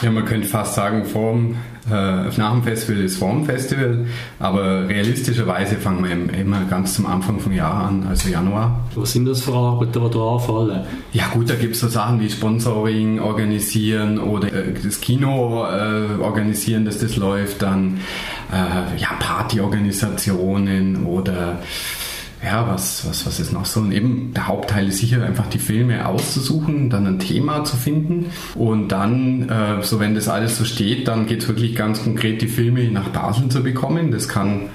Ja, man könnte fast sagen, vorm, äh, nach dem Festival ist vorm Festival, aber realistischerweise fangen wir immer ganz zum Anfang vom Jahr an, also Januar. Was sind das für Arbeiten, die da anfallen? Ja gut, da gibt es so Sachen wie Sponsoring organisieren oder äh, das Kino äh, organisieren, dass das läuft, dann äh, ja, Partyorganisationen oder ja, was, was, was ist noch so? Und eben der Hauptteil ist sicher einfach die Filme auszusuchen, dann ein Thema zu finden und dann, äh, so wenn das alles so steht, dann geht es wirklich ganz konkret, die Filme nach Basel zu bekommen. Das kann,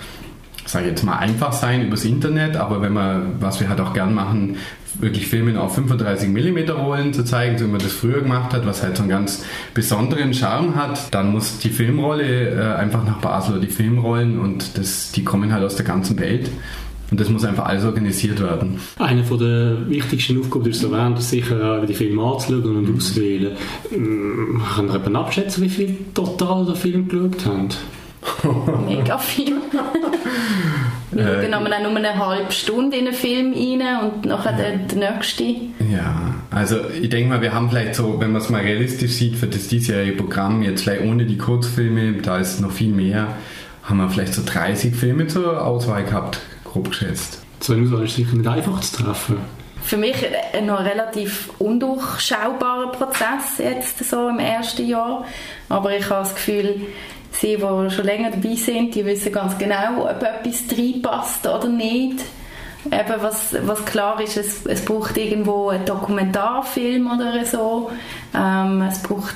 sage ich jetzt mal, einfach sein übers Internet, aber wenn man, was wir halt auch gern machen, wirklich Filme auf 35 mm Rollen zu zeigen, so wie man das früher gemacht hat, was halt so einen ganz besonderen Charme hat, dann muss die Filmrolle äh, einfach nach Basel oder die Filmrollen und das, die kommen halt aus der ganzen Welt. Und das muss einfach alles organisiert werden. Eine der wichtigsten Aufgaben, ist erwähnt, ist sicher auch die Filme anzuschauen und auszuwählen. Ähm, kann ihr jemand abschätzen, wie viel total der Film geschaut habt? Mega viel. Wir Äh, schauen äh, nur eine halbe Stunde in einen Film rein und nachher der, der nächste. Ja, also ich denke mal, wir haben vielleicht so, wenn man es mal realistisch sieht, für das diesjährige Programm, jetzt vielleicht ohne die Kurzfilme, da ist noch viel mehr, haben wir vielleicht so 30 Filme zur Auswahl gehabt, grob geschätzt. So eine Auswahl ist sicher nicht einfach zu treffen. Für mich ein noch relativ undurchschaubarer Prozess jetzt so im ersten Jahr. Aber ich habe das Gefühl, sie, die schon länger dabei sind, die wissen ganz genau, ob etwas reinpasst oder nicht. Eben was, was klar ist, es, es braucht irgendwo einen Dokumentarfilm oder so. Ähm, es braucht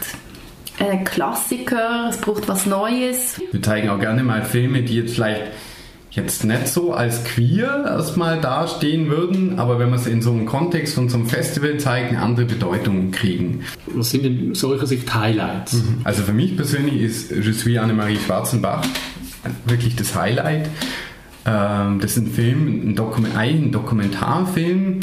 einen Klassiker, es braucht was Neues. Wir zeigen auch gerne mal Filme, die jetzt vielleicht jetzt nicht so als queer erstmal dastehen würden, aber wenn man sie in so einem Kontext von so einem Festival zeigt, eine andere Bedeutung kriegen. Was sind denn solcher Sicht Highlights? Also für mich persönlich ist Je suis Annemarie Schwarzenbach wirklich das Highlight. Ähm, das ist ein Film, ein, Dokument, ein Dokumentarfilm,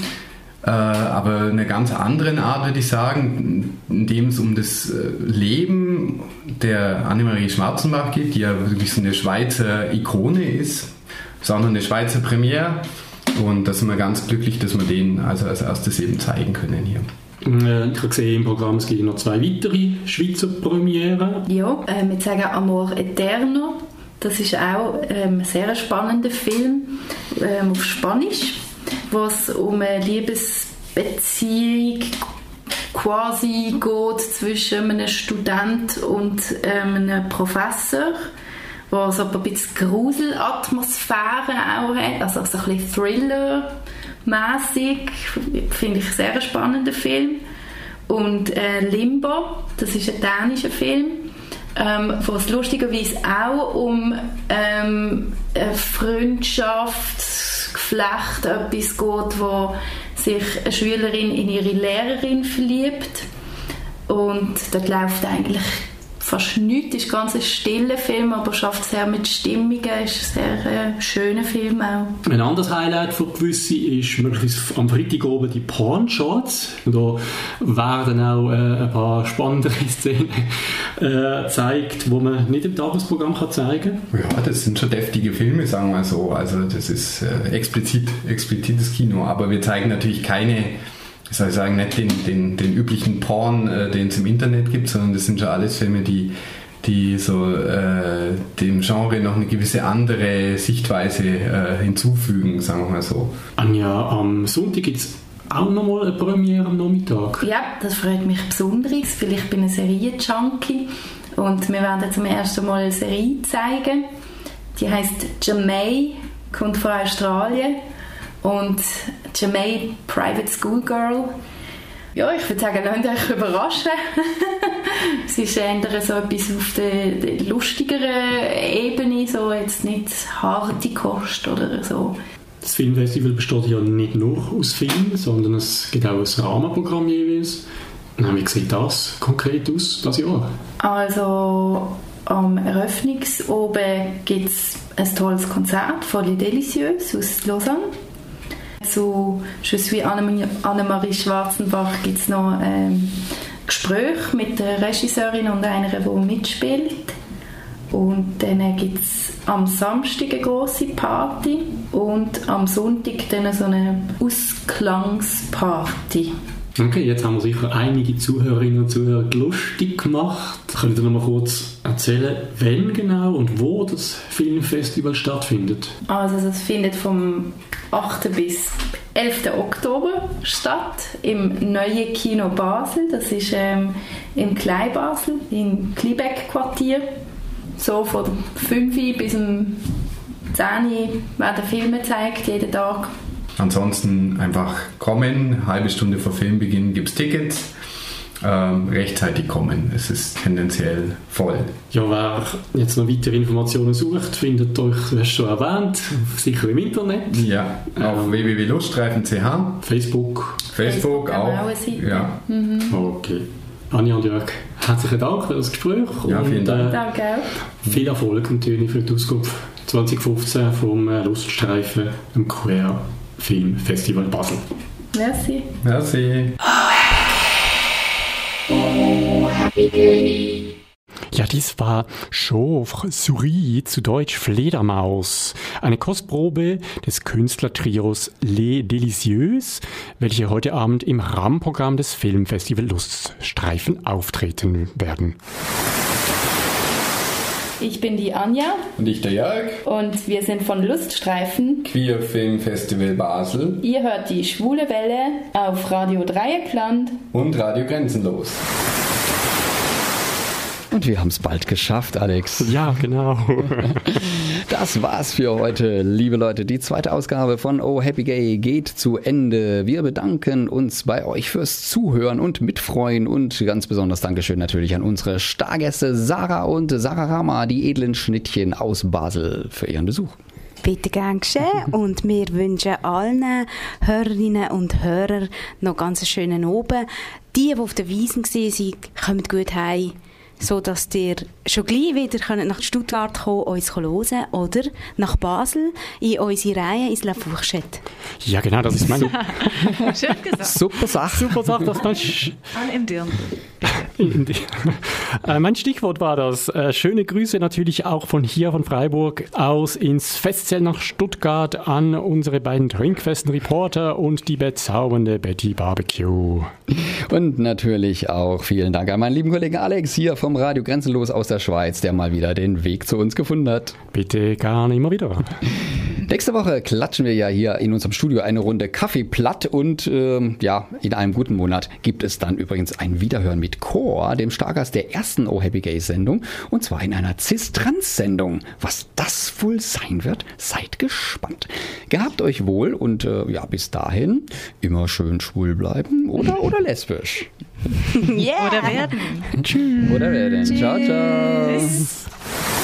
äh, aber eine ganz andere Art, würde ich sagen, in dem es um das äh, Leben der Annemarie Schwarzenbach geht, die ja wirklich so eine Schweizer Ikone ist. Das ist auch noch eine Schweizer Premiere und da sind wir ganz glücklich, dass wir den also als erstes eben zeigen können hier. Äh, Ich habe gesehen im Programm, es gibt noch zwei weitere Schweizer Premieren. Ja, äh, wir zeigen Amor Eterno. Das ist auch ähm, ein sehr spannender Film ähm, auf Spanisch, wo es um eine Liebesbeziehung quasi geht zwischen einem Student und ähm, einem Professor, wo so ein bisschen Gruselatmosphäre auch hat, also so ein bisschen Thriller-mäßig. Finde ich sehr ein spannender Film. Und äh, Limbo, das ist ein dänischer Film, ähm, wo es lustigerweise auch um ähm, Freundschaftsgeflecht etwas geht, wo sich eine Schülerin in ihre Lehrerin verliebt. Und dort läuft eigentlich fast nichts, ist ganz ein stiller Film, aber schafft sehr mit Stimmungen, ist ein sehr äh, schöner Film auch. Ein anderes Highlight für gewisse ist möglicherweise am Freitag oben die Pornshots. Da werden auch äh, ein paar spannendere Szenen äh, gezeigt, die man nicht im Tagesprogramm kann zeigen kann. Ja, das sind schon deftige Filme, sagen wir so. Also das ist äh, explizit, explizites Kino. Aber wir zeigen natürlich keine, wie soll ich sagen, nicht den, den, den üblichen Porn, äh, den es im Internet gibt, sondern das sind schon alles Filme, die die so äh, dem Genre noch eine gewisse andere Sichtweise äh, hinzufügen, sagen wir mal so. Anja, am Sonntag gibt es auch nochmal eine Premiere am Nachmittag. Ja, das freut mich besonders, weil ich bin ein Serien-Junkie und wir werden zum ersten Mal eine Serie zeigen. Die heißt Jamay, kommt von Australien und Jamay Private School Girl. Ja, ich würde sagen, lasst euch überraschen. es ist eher so etwas auf der, lustigeren Ebene, so jetzt nicht harte Kost oder so. Das Filmfestival besteht ja nicht nur aus Filmen, sondern es gibt auch ein Rahmenprogramm jeweils. Na, Wie sieht das konkret aus, das Jahr? Also am Eröffnungsoben gibt es ein tolles Konzert von Les Delicieuses aus Lausanne. Zu Je suis Anne- Annemarie Schwarzenbach gibt es noch ein Gespräch mit der Regisseurin und einer, die mitspielt. Und dann gibt es am Samstag eine grosse Party und am Sonntag dann so eine Ausklangsparty. Okay, jetzt haben wir sicher einige Zuhörerinnen und Zuhörer lustig gemacht. Könnt ihr noch mal kurz erzählen, wann genau und wo das Filmfestival stattfindet? Also es findet vom 8. bis 11. Oktober statt im neuen Kino Basel. Das ist ähm, im Kleinbasel, im Kliebeck-Quartier. So von 5 bis um 10 Uhr werden Filme gezeigt, jeden Tag. Ansonsten einfach kommen, eine halbe Stunde vor Filmbeginn gibt es Tickets. Ähm, rechtzeitig kommen. Es ist tendenziell voll. Ja, wer jetzt noch weitere Informationen sucht, findet euch, du hast schon erwähnt, sicher im Internet. Ja, auf ähm, www.luststreifen.ch. Facebook. Facebook, auch. Ja. Mhm. Okay. Anja und Jörg, herzlichen Dank für das Gespräch. Ja, vielen Dank. Und, äh, Danke auch. Viel Erfolg natürlich für die Auskunft 2015 vom äh, Luststreifen im Queer Film Festival Basel. Merci. Merci. Ja, dies war Chauvre Souris, zu Deutsch Fledermaus. Eine Kostprobe des Künstlertrios Les Delicieux, welche heute Abend im Rahmenprogramm des Filmfestival Luststreifen auftreten werden. Ich bin die Anja. Und ich der Jörg. Und wir sind von Luststreifen. Queer Film Festival Basel. Ihr hört die Schwule Welle auf Radio Dreieckland. Und Radio Grenzenlos. Und wir haben es bald geschafft, Alex. Ja, genau. Das war's für heute, liebe Leute. Die zweite Ausgabe von Oh Happy Gay geht zu Ende. Wir bedanken uns bei euch fürs Zuhören und Mitfreuen und ganz besonders Dankeschön natürlich an unsere Stargäste Sarah und Sarah Rama, die edlen Schnittchen aus Basel, für ihren Besuch. Bitte gern geschehen und wir wünschen allen Hörerinnen und Hörern noch ganz einen schönen Oben. Die, die auf der Wiesen waren, kommen gut heim so dass ihr schon gleich wieder nach Stuttgart kommen, uns hören oder nach Basel in unsere Reihe ins La Fourchette. Ja, genau, das ist mein... Schön gesagt. Super Sache. Super Sache, das dann... An im Dirndl. äh, mein Stichwort war das. Äh, schöne Grüße natürlich auch von hier, von Freiburg aus ins Festzelt nach Stuttgart an unsere beiden Trinkfesten-Reporter und die bezaubernde Betty Barbecue. Und natürlich auch vielen Dank an meinen lieben Kollegen Alex hier vom Radio Grenzenlos aus der Schweiz, der mal wieder den Weg zu uns gefunden hat. Bitte gar nicht immer wieder. Nächste Woche klatschen wir ja hier in unserem Studio eine Runde Kaffee platt und ähm, ja, in einem guten Monat gibt es dann übrigens ein Wiederhören mit Chor, dem Stargast der ersten Oh Happy Gay Sendung und zwar in einer Cis-Trans-Sendung. Was das wohl sein wird, seid gespannt. Gehabt euch wohl und äh, ja, bis dahin immer schön schwul bleiben oder, oder lesbisch. Yeah. Oder werden. Tschüss. Oder werden. Ciao, ciao.